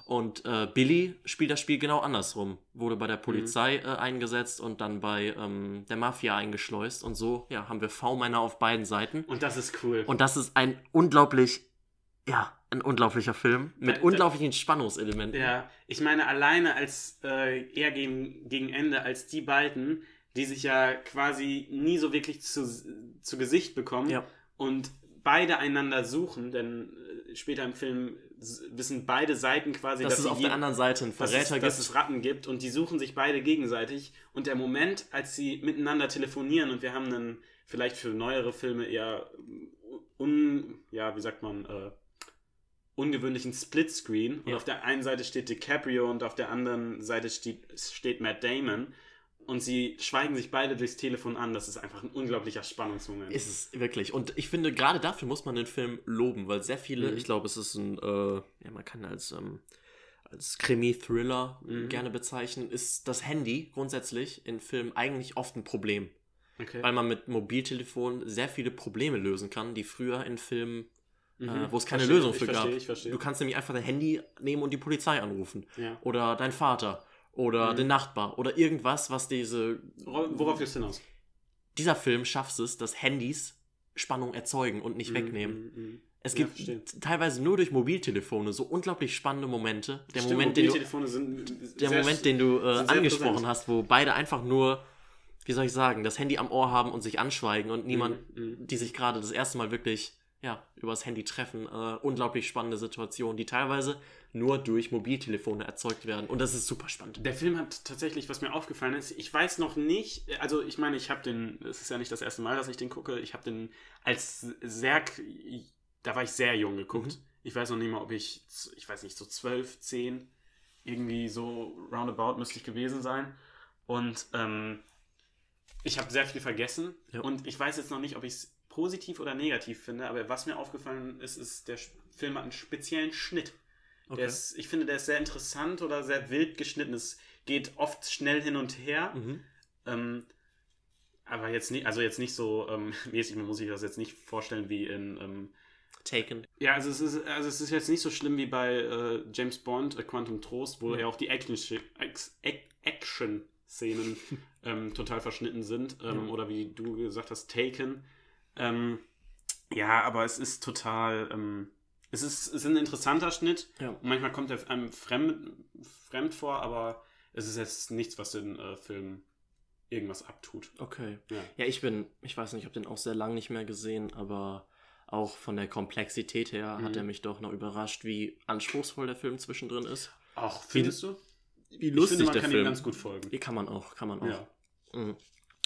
Und äh, Billy spielt das Spiel genau andersrum. Wurde bei der Polizei äh, eingesetzt und dann bei ähm, der Mafia eingeschleust. Und so ja, haben wir V-Männer auf beiden Seiten. Und das ist cool. Und das ist ein unglaublich, ja, ein unglaublicher Film mit unglaublichen Spannungselementen. Ja, ich meine, alleine als äh, eher gegen, gegen Ende, als die beiden, die sich ja quasi nie so wirklich zu, zu Gesicht bekommen Ja. und beide einander suchen, denn äh, später im Film wissen beide Seiten quasi, Dass dass, es auf je- der anderen Seite einen dass, Verräter es, dass gibt. es Ratten gibt und die suchen sich beide gegenseitig. Und der Moment, als sie miteinander telefonieren und wir haben einen vielleicht für neuere Filme eher un, ja, wie sagt man, äh, ungewöhnlichen Splitscreen. Und Ja. auf der einen Seite steht DiCaprio und auf der anderen Seite steht, steht Matt Damon. Und sie schweigen sich beide durchs Telefon an. Das ist einfach ein unglaublicher Spannungsmoment. Ist es wirklich. Und ich finde, gerade dafür muss man den Film loben, weil sehr viele, Mhm. ich glaube, es ist ein, äh, ja, man kann als, ähm, als Krimi-Thriller Mhm. gerne bezeichnen, ist das Handy grundsätzlich in Filmen eigentlich oft ein Problem. okay. Weil man mit Mobiltelefon sehr viele Probleme lösen kann, die früher in Filmen, Mhm. äh, wo es keine Verstehe, Lösung für verstehe, gab. Ich verstehe. Du kannst nämlich einfach dein Handy nehmen und die Polizei anrufen. ja. Oder dein Vater. Oder Mhm. den Nachbar. Oder irgendwas, was diese. Wora- Worauf willst du hinaus? Dieser Film schafft es, dass Handys Spannung erzeugen und nicht wegnehmen. Mhm, mhm. Es Ja, gibt verstehe. t- teilweise nur durch Mobiltelefone so unglaublich spannende Momente. Der Stimmt, Moment, den du, Mobiltelefone sind der Moment, den du äh, angesprochen präsent. hast, wo beide einfach nur, wie soll ich sagen, das Handy am Ohr haben und sich anschweigen und niemand, Mhm, mhm. die sich gerade das erste Mal wirklich ja, übers Handy treffen. Äh, unglaublich spannende Situationen, die teilweise nur durch Mobiltelefone erzeugt werden. Und das ist super spannend. Der Film hat tatsächlich, was mir aufgefallen ist, ich weiß noch nicht, also ich meine, ich habe den, es ist ja nicht das erste Mal, dass ich den gucke, ich habe den als sehr, da war ich sehr jung geguckt. Mhm. Ich weiß noch nicht mal, ob ich, ich weiß nicht, so 12, 10, irgendwie so roundabout müsste ich gewesen sein. Und ähm, ich habe sehr viel vergessen Ja. und ich weiß jetzt noch nicht, ob ich es positiv oder negativ finde, aber was mir aufgefallen ist, ist, der Film hat einen speziellen Schnitt. Okay. Der ist, ich finde, der ist sehr interessant oder sehr wild geschnitten. Es geht oft schnell hin und her. Mhm. Ähm, aber jetzt nicht, also jetzt nicht so ähm, mäßig, man muss sich das jetzt nicht vorstellen wie in. Ähm, Taken. ja, also es, ist, also es ist jetzt nicht so schlimm wie bei äh, James Bond, äh, Quantum Trost, wo Ja. ja auch die Action, Action ähm, total verschnitten sind. Ja. Oder wie du gesagt hast, Taken. Ähm, ja, aber es ist total. Ähm, es, ist, es ist ein interessanter Schnitt. Ja. Und manchmal kommt er einem fremd, fremd vor, aber es ist jetzt nichts, was den äh, Film irgendwas abtut. Okay. Ja. Ja, ich bin, ich weiß nicht, ich habe den auch sehr lang nicht mehr gesehen, aber auch von der Komplexität her hat Mhm. er mich doch noch überrascht, wie anspruchsvoll der Film zwischendrin ist. Auch findest du? Wie Ich lustig finde, man der kann Film ihm ganz gut folgen. Wie kann man auch, kann man auch. Ja. Mhm.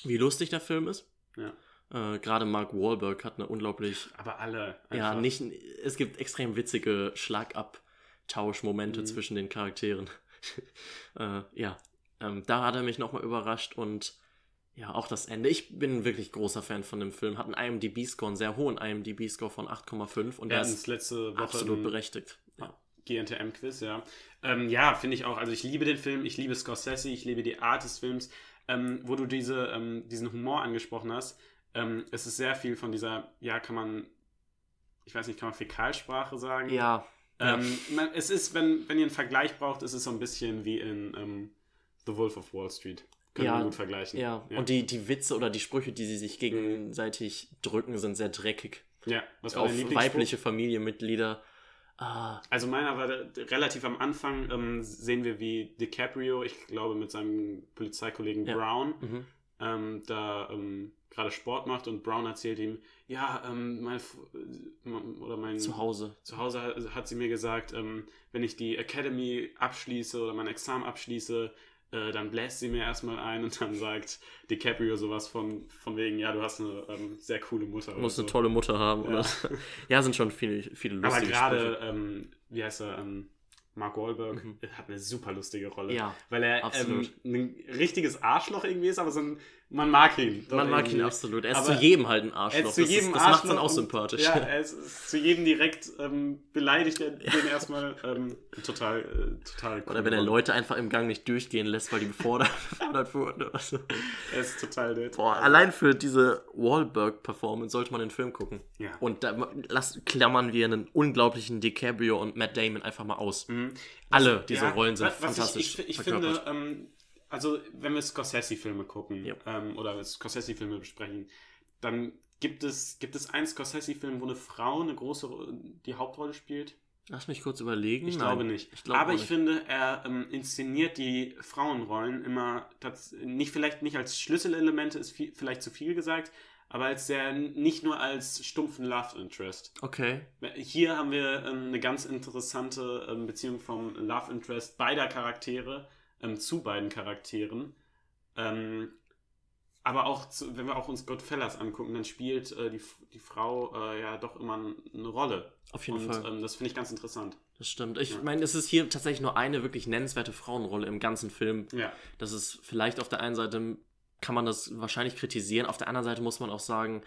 Wie lustig der Film ist. Ja. Äh, Gerade Mark Wahlberg hat eine unglaublich, Aber alle. ja, einfach. nicht, es gibt extrem witzige Schlagabtauschmomente Mhm. zwischen den Charakteren. äh, ja, ähm, da hat er mich nochmal überrascht und ja, auch das Ende. Ich bin wirklich großer Fan von dem Film. Hat einen IMDb-Score, einen sehr hohen IMDb-Score von 8,5 und Wir der ist letzte Woche absolut berechtigt. Ja. GNTM-Quiz, ja. Ähm, ja, finde ich auch. Also ich liebe den Film, ich liebe Scorsese, ich liebe die Art des Films. Ähm, wo du diese, ähm, diesen Humor angesprochen hast, ähm, es ist sehr viel von dieser, ja, kann man, ich weiß nicht, kann man Fäkalsprache sagen? Ja, Ähm, man, es ist, wenn, wenn ihr einen Vergleich braucht, ist es so ein bisschen wie in ähm, The Wolf of Wall Street. Können Ja, wir gut vergleichen. ja. Und die, die Witze oder die Sprüche, die sie sich gegenseitig drücken, sind sehr dreckig. ja, was war Auf dein weibliche Familienmitglieder. Ah, Also meiner war relativ am Anfang, ähm, sehen wir wie DiCaprio, ich glaube mit seinem Polizeikollegen Ja. Brown, mhm. Ähm, da ähm, gerade Sport macht und Brown erzählt ihm, ja, ähm, mein, äh, oder mein Zu Hause. zu Hause hat, hat sie mir gesagt, ähm, wenn ich die Academy abschließe oder mein Examen abschließe, äh, dann bläst sie mir erstmal ein und dann sagt DiCaprio sowas von, von wegen, ja, du hast eine ähm, sehr coole Mutter. Du musst oder eine so. tolle Mutter haben. Ja. Oder? ja, sind schon viele, viele Aber lustige gerade, Sprüche. ähm, wie heißt er, ähm, Mark Wahlberg Mhm. hat eine super lustige Rolle. Ja, Weil er ähm, ein richtiges Arschloch irgendwie ist, aber so ein, man mag ihn. Man mag ihn irgendwie. absolut. Er ist Aber zu jedem halt ein Arschloch. zu das jedem ist, das macht dann auch sympathisch. Ja, er ist, zu jedem direkt ähm, beleidigt, er den erstmal ähm, total, äh, total cool. Oder wenn er Leute einfach im Gang nicht durchgehen lässt, weil die befordert, wurden. Oder so. Er ist total nett. Boah, allein für diese Wahlberg-Performance sollte man den Film gucken. Ja. Und da lass, klammern wir einen unglaublichen DiCaprio und Matt Damon einfach mal aus. Mhm. Alle diese Ja, Rollen sind was- fantastisch. Ich, ich, ich verkörpert. finde, ähm, also wenn wir Scorsese-Filme gucken Ja. ähm, oder Scorsese-Filme besprechen, dann gibt es, gibt es einen Scorsese-Film, wo eine Frau eine große Ro- die Hauptrolle spielt? Lass mich kurz überlegen. Ich Nein, glaube nicht. Ich glaube Aber ich nicht. finde, er ähm, inszeniert die Frauenrollen immer nicht vielleicht nicht als Schlüsselelemente ist viel, vielleicht zu viel gesagt, aber als sehr nicht nur als stumpfen Love Interest. Okay. Hier haben wir ähm, eine ganz interessante ähm, Beziehung vom Love Interest beider Charaktere ähm, zu beiden Charakteren. Ähm, aber auch, zu, wenn wir auch uns Goodfellas angucken, dann spielt äh, die, die Frau äh, ja doch immer eine Rolle. Auf jeden Und Fall. ähm, das finde ich ganz interessant. Das stimmt. Ich Ja. meine, es ist hier tatsächlich nur eine wirklich nennenswerte Frauenrolle im ganzen Film. Ja. Das ist vielleicht auf der einen Seite kann man das wahrscheinlich kritisieren, auf der anderen Seite muss man auch sagen,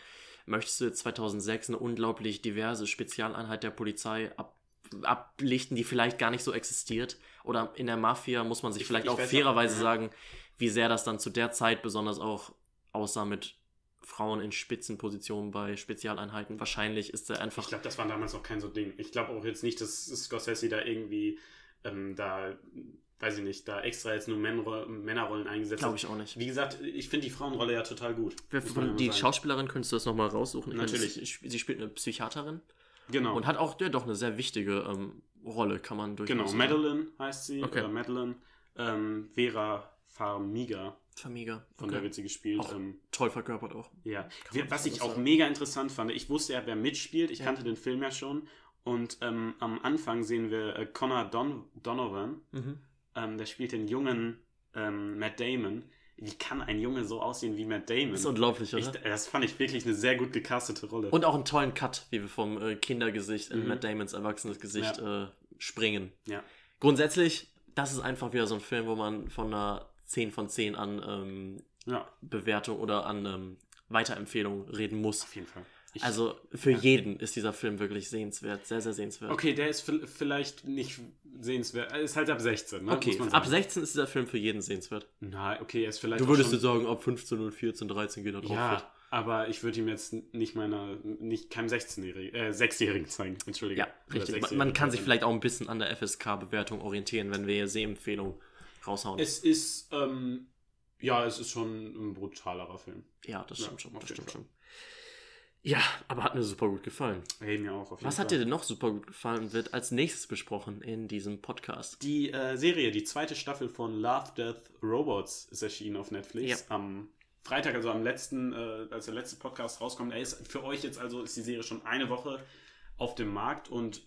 möchtest du jetzt 2006 eine unglaublich diverse Spezialeinheit der Polizei ab, ablichten, die vielleicht gar nicht so existiert? Oder in der Mafia muss man sich Ich- vielleicht ich auch weiß auch, fairerweise ja. sagen, wie sehr das dann zu der Zeit besonders auch aussah mit Frauen in Spitzenpositionen bei Spezialeinheiten. Wahrscheinlich ist er einfach Ich glaube, das war damals noch kein so Ding. Ich glaube auch jetzt nicht, dass Scorsese da irgendwie ähm, da, weiß ich nicht, da extra jetzt nur Männerro- Männerrollen eingesetzt Glaube hat. ich auch nicht. Wie gesagt, ich finde die Frauenrolle ja total gut. Die. Schauspielerin könntest du das nochmal raussuchen? Ich meine, Natürlich. sie- Sie spielt eine Psychiaterin Genau. und hat auch ja, doch eine sehr wichtige ähm, Rolle, kann man durchaus genau, sagen. Madeline heißt sie. Okay. Oder Madeline. Ähm, Vera Farmiga, Famiga. von Okay. der wird sie gespielt. Ähm, Toll verkörpert auch. ja. Was ich auch sagen. mega interessant fand, ich wusste ja, wer mitspielt. Ich Ja. kannte den Film ja schon. Und ähm, am Anfang sehen wir äh, Connor Don Donovan. Mhm. Ähm, der spielt den jungen ähm, Matt Damon. Wie kann ein Junge so aussehen wie Matt Damon? Das ist unglaublich, oder? ich, das fand ich wirklich eine sehr gut gecastete Rolle. Und auch einen tollen Cut, wie wir vom äh, Kindergesicht in Mhm. Matt Damons erwachsenes Gesicht äh, springen. Ja. Grundsätzlich, das ist einfach wieder so ein Film, wo man von einer 10 von 10 an ähm, ja, Bewertung oder an ähm, Weiterempfehlung reden muss. auf jeden Fall. Ich, Also für Ja. jeden ist dieser Film wirklich sehenswert, sehr, sehr sehenswert. okay, der ist vi- vielleicht nicht sehenswert. Er ist halt ab 16, ne? Okay, ab sagen. 16 ist dieser Film für jeden sehenswert. Na, okay, er ist vielleicht. Du würdest schon, sagen, ab 15 und 14, 13 geht er drauf. Ja, aber ich würde ihm jetzt nicht meiner, nicht keinem 16-Jährigen, äh, 6-Jährigen zeigen. Entschuldige. Ja, richtig. Man, 6-Jährigen man kann sich vielleicht auch ein bisschen an der FSK-Bewertung orientieren, wenn wir hier Sehempfehlungen raushauen. Es ist, ähm, Ja, es ist schon ein brutalerer Film. Ja, das Ja, stimmt schon. Das stimmt schon. Ja, aber hat mir super gut gefallen. Hey, mir auch auf jeden Was Fall. hat dir denn noch super gut gefallen und wird als nächstes besprochen in diesem Podcast? Die äh, Serie, die zweite Staffel von Love, Death, Robots ist erschienen auf Netflix. Am Freitag, also am letzten, äh, als der letzte Podcast rauskommt. Er ist für euch jetzt also ist die Serie schon eine Woche auf dem Markt und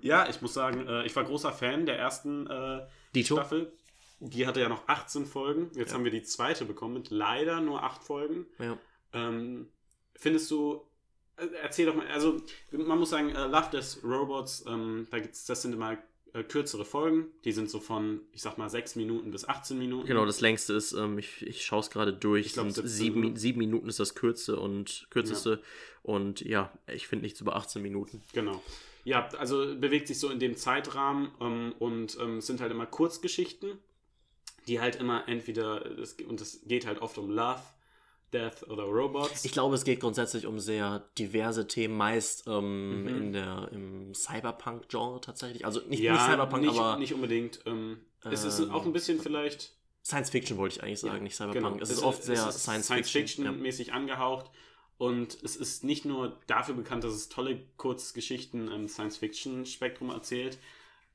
ja, ich muss sagen, äh, ich war großer Fan der ersten äh? Staffel. Die hatte ja noch 18 Folgen. Jetzt Ja. haben wir die zweite bekommen mit leider nur 8 Folgen. Ja. Ähm, findest du, äh, erzähl doch mal, also man muss sagen, äh, Love Death Robots, ähm, da gibt's, das sind immer äh, kürzere Folgen, die sind so von, ich sag mal, 6 Minuten bis 18 Minuten. Genau, das längste ist, ähm, ich, ich schaue es gerade durch, Ich glaub, sind 17, sieben, ne? sieben Minuten ist das kürze und kürzeste. Und ja, ich finde nichts über 18 Minuten. Genau. Ja, also bewegt sich so in dem Zeitrahmen ähm, und ähm, es sind halt immer Kurzgeschichten, die halt immer entweder, das, und es geht halt oft um Love, Death oder Robots. Ich glaube, es geht grundsätzlich um sehr diverse Themen, meist ähm, Mhm. in der, im Cyberpunk-Genre tatsächlich. Also nicht, ja, nicht Cyberpunk, nicht, aber nicht unbedingt. Ähm, es ist Ähm, auch ein bisschen vielleicht Science Fiction wollte ich eigentlich sagen, Ja, nicht Cyberpunk. Genau. Es ist oft sehr es ist Science Fiction. ja. mäßig angehaucht. Und es ist nicht nur dafür bekannt, dass es tolle Kurzgeschichten im Science-Fiction-Spektrum erzählt,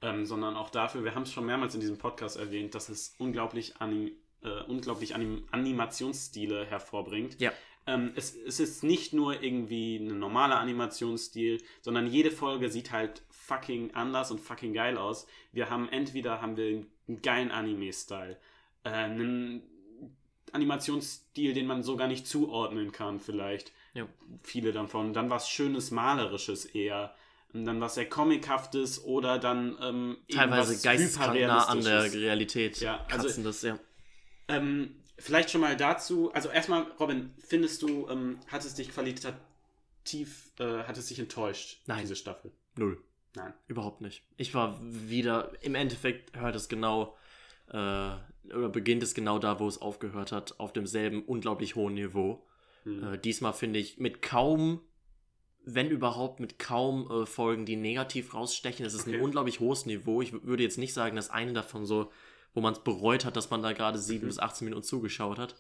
ähm, sondern auch dafür, wir haben es schon mehrmals in diesem Podcast erwähnt, dass es unglaublich, anim, äh, unglaublich anim Animationsstile hervorbringt. Ja. Ähm, es, es ist nicht nur irgendwie ein normaler Animationsstil, sondern jede Folge sieht halt fucking anders und fucking geil aus. Wir haben entweder haben wir einen geilen Anime-Style, äh, einen Animationsstil, den man so gar nicht zuordnen kann, vielleicht. Ja. Viele davon. Dann was Schönes, Malerisches eher. Und dann was sehr Comichaftes oder dann ähm, Teilweise geisteskrank nah an der. Realität Ja, also- das, ja. Ähm, vielleicht schon mal dazu, also erstmal, Robin, findest du, ähm, hat es dich qualitativ, äh, hat es dich enttäuscht, Nein. diese Staffel? Null. Nein. Überhaupt nicht. Ich war wieder, im Endeffekt hört es genau, äh, oder beginnt es genau da, wo es aufgehört hat, auf demselben unglaublich hohen Niveau. Hm. Äh, diesmal finde ich mit kaum, wenn überhaupt mit kaum äh, Folgen, die negativ rausstechen. Es ist Okay. ein unglaublich hohes Niveau. Ich würde jetzt nicht sagen, dass eine davon so, wo man es bereut hat, dass man da gerade 7 Mhm. bis 18 Minuten zugeschaut hat.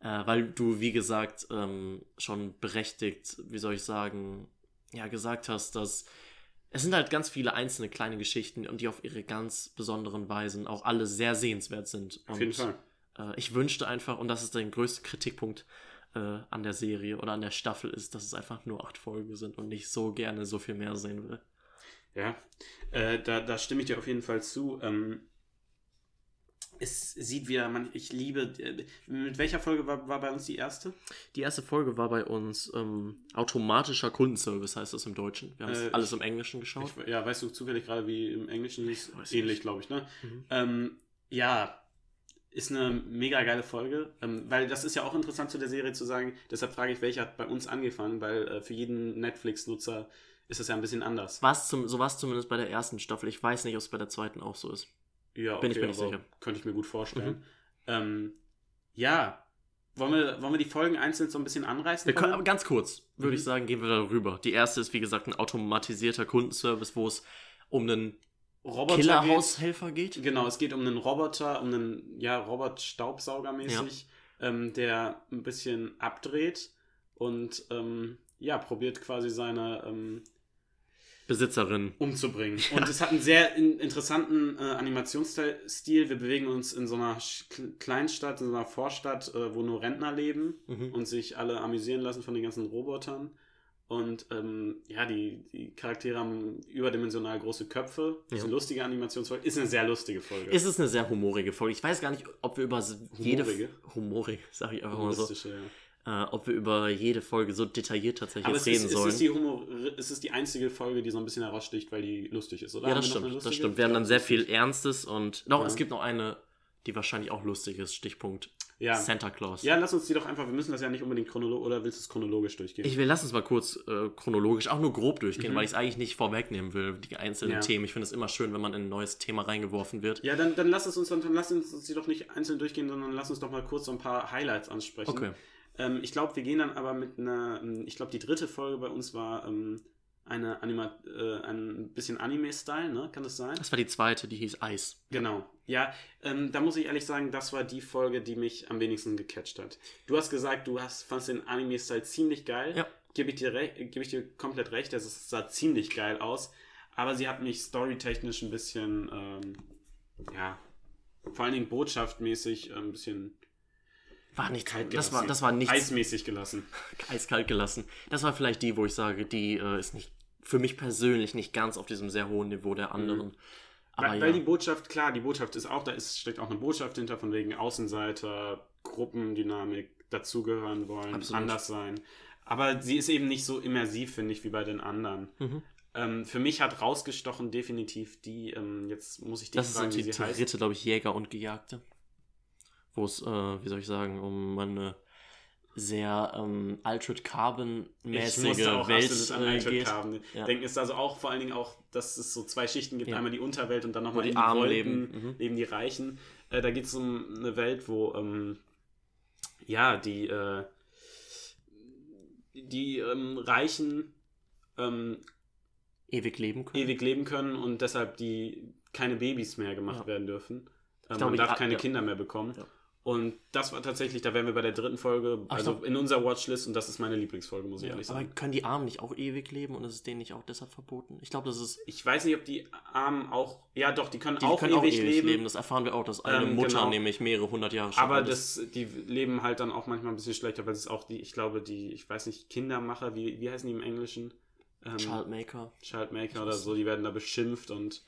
Äh, weil du, wie gesagt, ähm, schon berechtigt, wie soll ich sagen, ja, gesagt hast, dass es sind halt ganz viele einzelne kleine Geschichten und die auf ihre ganz besonderen Weisen auch alle sehr sehenswert sind. Auf und, jeden Fall. Äh, ich wünschte einfach, und das ist der größte Kritikpunkt äh, an der Serie oder an der Staffel, ist, dass es einfach nur acht Folgen sind und nicht so gerne so viel mehr sehen will. Ja, äh, da, da stimme ich dir auf jeden Fall zu. Ähm, es sieht wieder, man, ich liebe, äh, mit welcher Folge war, war bei uns die erste? Die erste Folge war bei uns ähm, automatischer Kundenservice, heißt das im Deutschen. Wir haben es Äh, alles im Englischen geschaut. Ich, ja, weißt du zufällig gerade, wie im Englischen hieß? Ähnlich, glaube ich, ne? Mhm. Ähm, ja, ist eine mega geile Folge, ähm, weil das ist ja auch interessant zu der Serie zu sagen. Deshalb frage ich, welche hat bei uns angefangen, weil äh, für jeden Netflix-Nutzer ist es ja ein bisschen anders. Was zum, so war es zumindest bei der ersten Staffel. Ich weiß nicht, ob es bei der zweiten auch so ist. Ja, Bin ich mir nicht sicher. Könnte ich mir gut vorstellen. Mhm. Ähm, ja, wollen wir, wollen wir die Folgen einzeln so ein bisschen anreißen? Wir können, aber ganz kurz, würde Mhm. ich sagen, gehen wir darüber. Die erste ist, wie gesagt, ein automatisierter Kundenservice, wo es um einen Killerhaushelfer geht. Genau, es geht um einen Roboter, um einen ja, Robot-Staubsauger mäßig, ähm, der ein bisschen abdreht und ähm, ja, probiert quasi seine ähm, Besitzerin. umzubringen. Und es hat einen sehr in, interessanten äh, Animationsstil. Wir bewegen uns in so einer Kleinstadt, in so einer Vorstadt, äh, wo nur Rentner leben Mhm. und sich alle amüsieren lassen von den ganzen Robotern. Und ähm, ja, die, die Charaktere haben überdimensional große Köpfe. Das ist Ja. eine lustige Animationsfolge. Ist eine sehr lustige Folge. Es ist eine sehr humorige Folge. Ich weiß gar nicht, ob wir über s- jede. Humorige? Humorig, sag ich einfach mal so. Ja. Äh, ob wir über jede Folge so detailliert tatsächlich Aber es ist, reden es, sollen. ist die Humor, es ist die einzige Folge, die so ein bisschen heraussticht, weil die lustig ist, oder? ja, das noch stimmt, das stimmt. Wir haben dann sehr viel Ernstes und. Doch, Ja. es gibt noch eine, die wahrscheinlich auch lustig ist. Stichpunkt Ja. Santa Claus. ja, lass uns die doch einfach, wir müssen das ja nicht unbedingt chronologisch, oder willst du es chronologisch durchgehen? Ich will, lass uns mal kurz äh, chronologisch, auch nur grob durchgehen, Mhm. weil ich es eigentlich nicht vorwegnehmen will, die einzelnen Ja. Themen. Ich finde es immer schön, wenn man in ein neues Thema reingeworfen wird. Ja, dann, dann lass es uns, dann, dann lass uns die doch nicht einzeln durchgehen, sondern lass uns doch mal kurz so ein paar Highlights ansprechen. Okay. Ähm, ich glaube, wir gehen dann aber mit einer, ähm, ich glaube, die dritte Folge bei uns war ähm, eine Anima äh, ein bisschen Anime-Style, ne? Kann das sein? Das war die zweite, die hieß Eis. Genau. Ja, ähm, da muss ich ehrlich sagen, das war die Folge, die mich am wenigsten gecatcht hat. Du hast gesagt, du hast, fandst den Anime-Style ziemlich geil. Ja. Gebe ich, dir geb ich dir komplett recht, also es sah ziemlich geil aus. Aber sie hat mich storytechnisch ein bisschen, ähm, ja, vor allen Dingen botschaftmäßig äh, ein bisschen War nicht kalt das gelassen. war, das war nichts Eismäßig gelassen. eiskalt gelassen. Das war vielleicht die, wo ich sage, die äh, ist nicht für mich persönlich nicht ganz auf diesem sehr hohen Niveau der anderen. Aber weil, ja, weil die Botschaft, klar, die Botschaft ist auch, da ist, steckt auch eine Botschaft hinter, von wegen Außenseiter, Gruppendynamik, dazugehören wollen, Absolut. anders sein. Aber sie ist eben nicht so immersiv, finde ich, wie bei den anderen. Mhm. Ähm, für mich hat rausgestochen definitiv die, ähm, jetzt muss ich dich das ist fragen, wie die heißt. dritte, glaube ich, Jäger und Gejagte. Wo es, äh, wie soll ich sagen, um eine sehr ähm, Altered Carbon-mäßige auch Welt absolut an äh, Altered geht. Carbon Ja. denken. Ist also auch vor allen Dingen auch, dass es so zwei Schichten gibt. Ja. Einmal die Unterwelt und dann nochmal die die Armen Wolken leben. Mhm. leben die Reichen. Äh, da geht es um eine Welt, wo ähm, ja, die, äh, die ähm, Reichen ähm, Ewig leben können. ewig leben können und deshalb die keine Babys mehr gemacht Ja. werden dürfen. Ähm, man darf keine. Kinder mehr bekommen. Und das war tatsächlich, da wären wir bei der dritten Folge, Aber also glaub- in unserer Watchlist und das ist meine Lieblingsfolge, muss ich Ja, ehrlich aber sagen. können die Armen nicht auch ewig leben und ist es denen nicht auch deshalb verboten? Ich glaube, das ist. Ich weiß nicht, ob die Armen auch, ja doch, die können, Die auch, können ewig leben, Das erfahren wir auch, dass eine Ähm, Mutter genau. nämlich mehrere hundert Jahre schon aber das, die leben halt dann auch manchmal ein bisschen schlechter, weil es auch die, ich glaube, die, ich weiß nicht, Kindermacher, wie, wie heißen die im Englischen? Ähm, Childmaker. Childmaker oder so, die werden da beschimpft und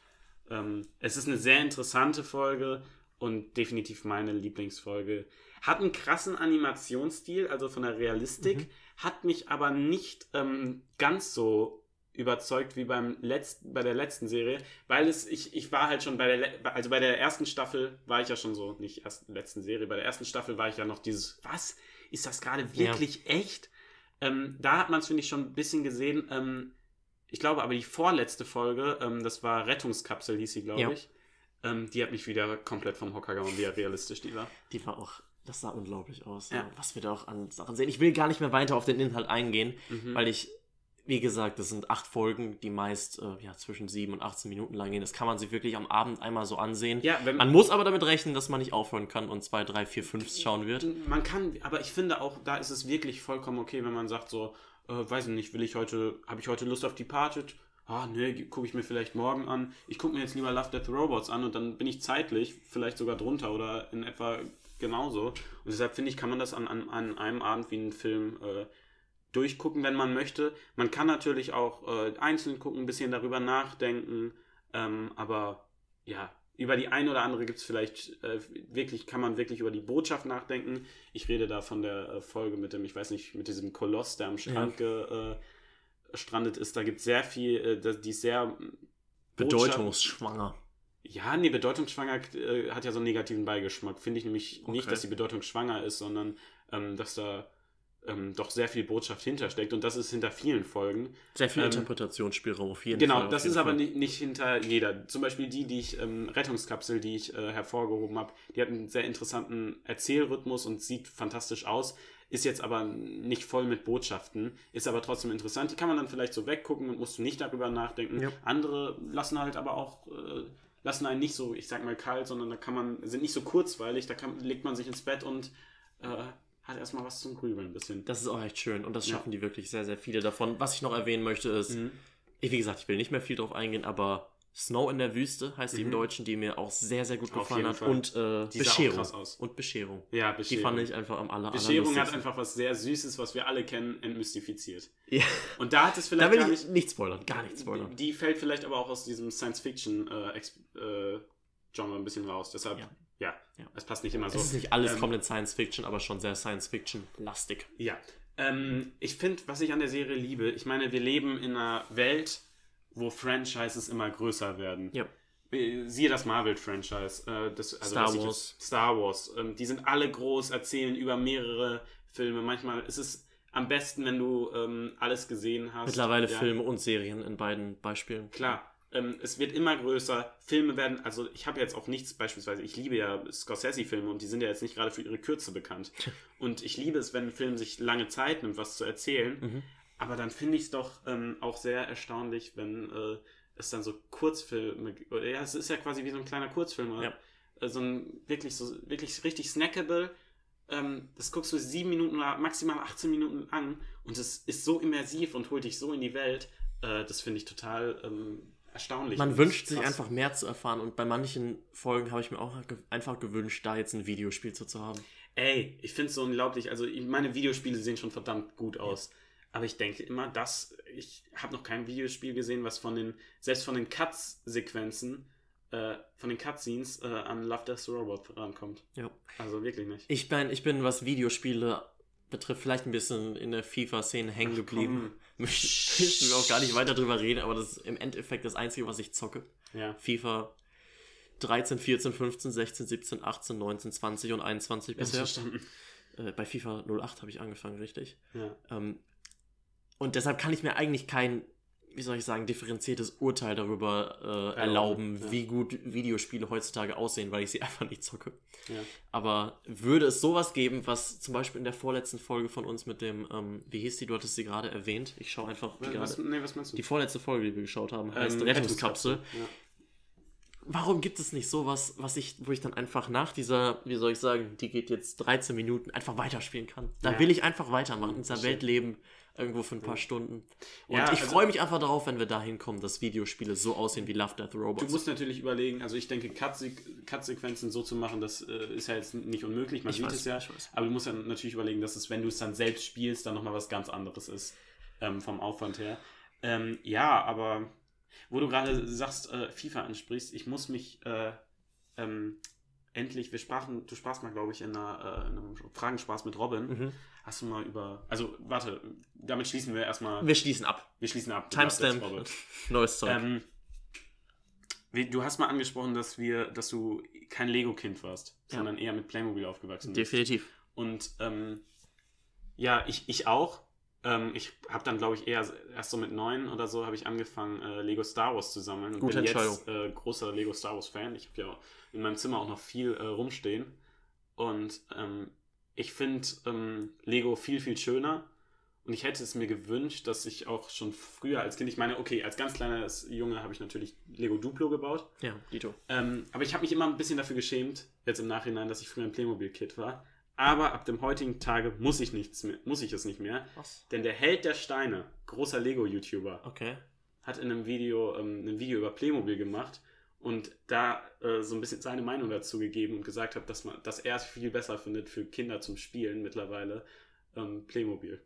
ähm, es ist eine sehr interessante Folge und definitiv meine Lieblingsfolge. Hat einen krassen Animationsstil, also von der Realistik, Mhm. hat mich aber nicht ähm, ganz so überzeugt wie beim letzten, bei der letzten Serie, weil es, ich, ich war halt schon bei der, also bei der ersten Staffel war ich ja schon so, nicht erst letzten Serie, bei der ersten Staffel war ich ja noch dieses, was, ist das gerade wirklich echt? Ähm, da hat man es, finde ich, schon ein bisschen gesehen. Ähm, ich glaube aber die vorletzte Folge, ähm, das war Rettungskapsel, hieß sie, glaube Ja. ich. Ähm, die hat mich wieder komplett vom Hocker gehauen, wie realistisch die war. Die war auch. Das sah unglaublich aus. Ja. Was wir da auch an Sachen sehen. Ich will gar nicht mehr weiter auf den Inhalt eingehen, Mhm. weil ich. Wie gesagt, das sind acht Folgen, die meist äh, ja, zwischen sieben und 18 Minuten lang gehen. Das kann man sich wirklich am Abend einmal so ansehen. Ja, wenn Man muss aber damit rechnen, dass man nicht aufhören kann und zwei, drei, vier, fünf schauen wird. Man kann, aber ich finde auch, da ist es wirklich vollkommen okay, wenn man sagt so, äh, weiß ich nicht, will ich heute, habe ich heute Lust auf Departed? Ah, nee, gucke ich mir vielleicht morgen an. Ich gucke mir jetzt lieber Love Death Robots an und dann bin ich zeitlich vielleicht sogar drunter oder in etwa genauso. Und deshalb finde ich, kann man das an, an, an einem Abend wie einen Film äh, durchgucken, wenn man möchte. Man kann natürlich auch äh, einzeln gucken, ein bisschen darüber nachdenken, ähm, aber ja, über die eine oder andere gibt es vielleicht äh, wirklich, kann man wirklich über die Botschaft nachdenken. Ich rede da von der äh, Folge mit dem, ich weiß nicht, mit diesem Koloss, der am Strand ge, äh, strandet ist. Da gibt es sehr viel, äh, die ist sehr mm, Bedeutungsschwanger. Ja, nee, bedeutungsschwanger äh, hat ja so einen negativen Beigeschmack. Finde ich nämlich Okay. nicht, dass die Bedeutung schwanger ist, sondern ähm, dass da ähm, doch sehr viel Botschaft hintersteckt. Und das ist hinter vielen Folgen. Sehr viel Ähm, Interpretationsspielraum auf jeden Genau, Fall. auf das ist aber nicht, nicht hinter jeder. Zum Beispiel die, die ich, ähm, Rettungskapsel, die ich äh, hervorgehoben habe, die hat einen sehr interessanten Erzählrhythmus und sieht fantastisch aus, ist jetzt aber nicht voll mit Botschaften, ist aber trotzdem interessant. Die kann man dann vielleicht so weggucken und musst du nicht darüber nachdenken. Ja. Andere lassen halt aber auch, äh, lassen einen nicht so, ich sag mal, kalt, sondern da kann man, sind nicht so kurzweilig, da kann, legt man sich ins Bett und äh, hat erstmal was zum Grübeln ein bisschen. Das ist auch echt schön und das Ja. schaffen die wirklich sehr, sehr viele davon. Was ich noch erwähnen möchte ist, Mhm. ich, wie gesagt, ich will nicht mehr viel drauf eingehen, aber Snow in der Wüste heißt die im Mhm. Deutschen, die mir auch sehr, sehr gut gefallen hat. Fall. Und äh, Die Bescherung. krass aus. Und Bescherung. Ja, Die Bescherung. fand ich einfach am aller, Bescherung hat einfach was sehr Süßes, was wir alle kennen, entmystifiziert. Ja. Und da hat es Da vielleicht will gar ich nicht. nicht spoilern, gar nicht spoilern. Die fällt vielleicht aber auch aus diesem Science-Fiction-Genre ein bisschen raus. Deshalb, Ja. ja, Ja. es passt nicht immer so. Es ist nicht alles Ähm, komplett Science Fiction, aber schon sehr Science Fiction-lastig. Ja. Ähm, ich finde, was ich an der Serie liebe, ich meine, wir leben in einer Welt, wo Franchises immer größer werden. Ja. Äh, Siehe das Marvel-Franchise. Äh, das, also Star das Wars. Jetzt, Star Wars. Ähm, die sind alle groß, erzählen über mehrere Filme. Manchmal ist es am besten, wenn du ähm, alles gesehen hast. Mittlerweile Ja. Filme und Serien in beiden Beispielen. Klar, ähm, es wird immer größer. Filme werden, also ich habe jetzt auch nichts, beispielsweise, ich liebe ja Scorsese-Filme und die sind ja jetzt nicht gerade für ihre Kürze bekannt. Und ich liebe es, wenn ein Film sich lange Zeit nimmt, was zu erzählen. Mhm. Aber dann finde ich es doch ähm, auch sehr erstaunlich, wenn äh, es dann so Kurzfilme. Ja, es ist ja quasi wie so ein kleiner Kurzfilm. Ja. Äh, so ein wirklich so wirklich richtig snackable. Ähm, das guckst du sieben Minuten oder maximal 18 Minuten an und es ist so immersiv und holt dich so in die Welt. Äh, das finde ich total ähm, erstaunlich. Man und wünscht sich krass. einfach mehr zu erfahren und bei manchen Folgen habe ich mir auch einfach gewünscht, da jetzt ein Videospiel zu, zu haben. Ey, ich finde es so unglaublich. Also, meine Videospiele sehen schon verdammt gut aus. Aber ich denke immer, dass ich habe noch kein Videospiel gesehen, was von den, selbst von den Cuts-Sequenzen, äh, von den Cutscenes äh, an Love Death Robot rankommt. Ja. Also wirklich nicht. Ich bin, ich bin, was Videospiele betrifft, vielleicht ein bisschen in der FIFA-Szene hängen geblieben. Möchten wir auch gar nicht weiter drüber reden, aber das ist im Endeffekt das Einzige, was ich zocke. Ja. FIFA 13, 14, 15, 16, 17, 18, 19, 20 und 21 Ganz bisher. verstanden. Äh, bei FIFA 08 habe ich angefangen, richtig. Ja. Ähm, und deshalb kann ich mir eigentlich kein, wie soll ich sagen, differenziertes Urteil darüber äh, erlauben, ja. wie gut Videospiele heutzutage aussehen, weil ich sie einfach nicht zocke. ja. Aber würde es sowas geben, was zum Beispiel in der vorletzten Folge von uns mit dem, ähm, wie hieß die, du hattest sie gerade erwähnt, ich schaue einfach die Was, gerade. nee, was meinst du? Die vorletzte Folge, die wir geschaut haben, heißt Ähm, Rettungskapsel. Ja. Warum gibt es nicht sowas, was ich, wo ich dann einfach nach dieser, wie soll ich sagen, die geht jetzt 13 Minuten, einfach weiterspielen kann? Da will ich einfach weitermachen, in dieser. Welt leben, irgendwo für ein paar Stunden. Und Ja, ich also- freue mich einfach darauf, wenn wir dahin kommen, dass Videospiele so aussehen wie Love, Death, Du Robots. musst natürlich überlegen, also ich denke, Cut-Se- Cut-Sequenzen so zu machen, das äh, ist ja jetzt nicht unmöglich, man Ich sieht weiß, es ja. Aber du musst ja natürlich überlegen, dass es, wenn du es dann selbst spielst, dann nochmal was ganz anderes ist, ähm, vom Aufwand her. Ähm, ja, aber wo du gerade sagst, äh, FIFA ansprichst, ich muss mich äh, ähm, endlich, wir sprachen, du sprachst mal, glaube ich, in, einer, äh, in einem Fragenspaß mit Robin. Mhm. Hast du mal über, also warte, damit schließen wir erstmal, Wir schließen ab. wir schließen ab. Timestamp, neues Zeug. Ähm, du hast mal angesprochen, dass wir, dass du kein Lego-Kind warst, Ja. sondern eher mit Playmobil aufgewachsen bist. Definitiv. Und ähm, ja, ich, ich auch. Ähm, ich habe dann, glaube ich, eher erst so mit neun oder so habe ich angefangen, äh, Lego Star Wars zu sammeln. Und Gute bin jetzt äh, großer Lego Star Wars Fan. Ich habe ja in meinem Zimmer auch noch viel äh, rumstehen. Und ähm, ich finde ähm, Lego viel, viel schöner. Und ich hätte es mir gewünscht, dass ich auch schon früher als Kind, ich meine, okay, als ganz kleines Junge habe ich natürlich Lego Duplo gebaut. Ja, Dito. Ähm, aber ich habe mich immer ein bisschen dafür geschämt, jetzt im Nachhinein, dass ich früher ein Playmobil-Kid war. Aber ab dem heutigen Tage muss ich nichts mehr, muss ich es nicht mehr. Was? Denn der Held der Steine, großer Lego-YouTuber, Okay. hat in einem Video ähm, ein Video über Playmobil gemacht und da äh, so ein bisschen seine Meinung dazu gegeben und gesagt hat, dass man, dass er es viel besser findet für Kinder zum Spielen mittlerweile ähm, Playmobil.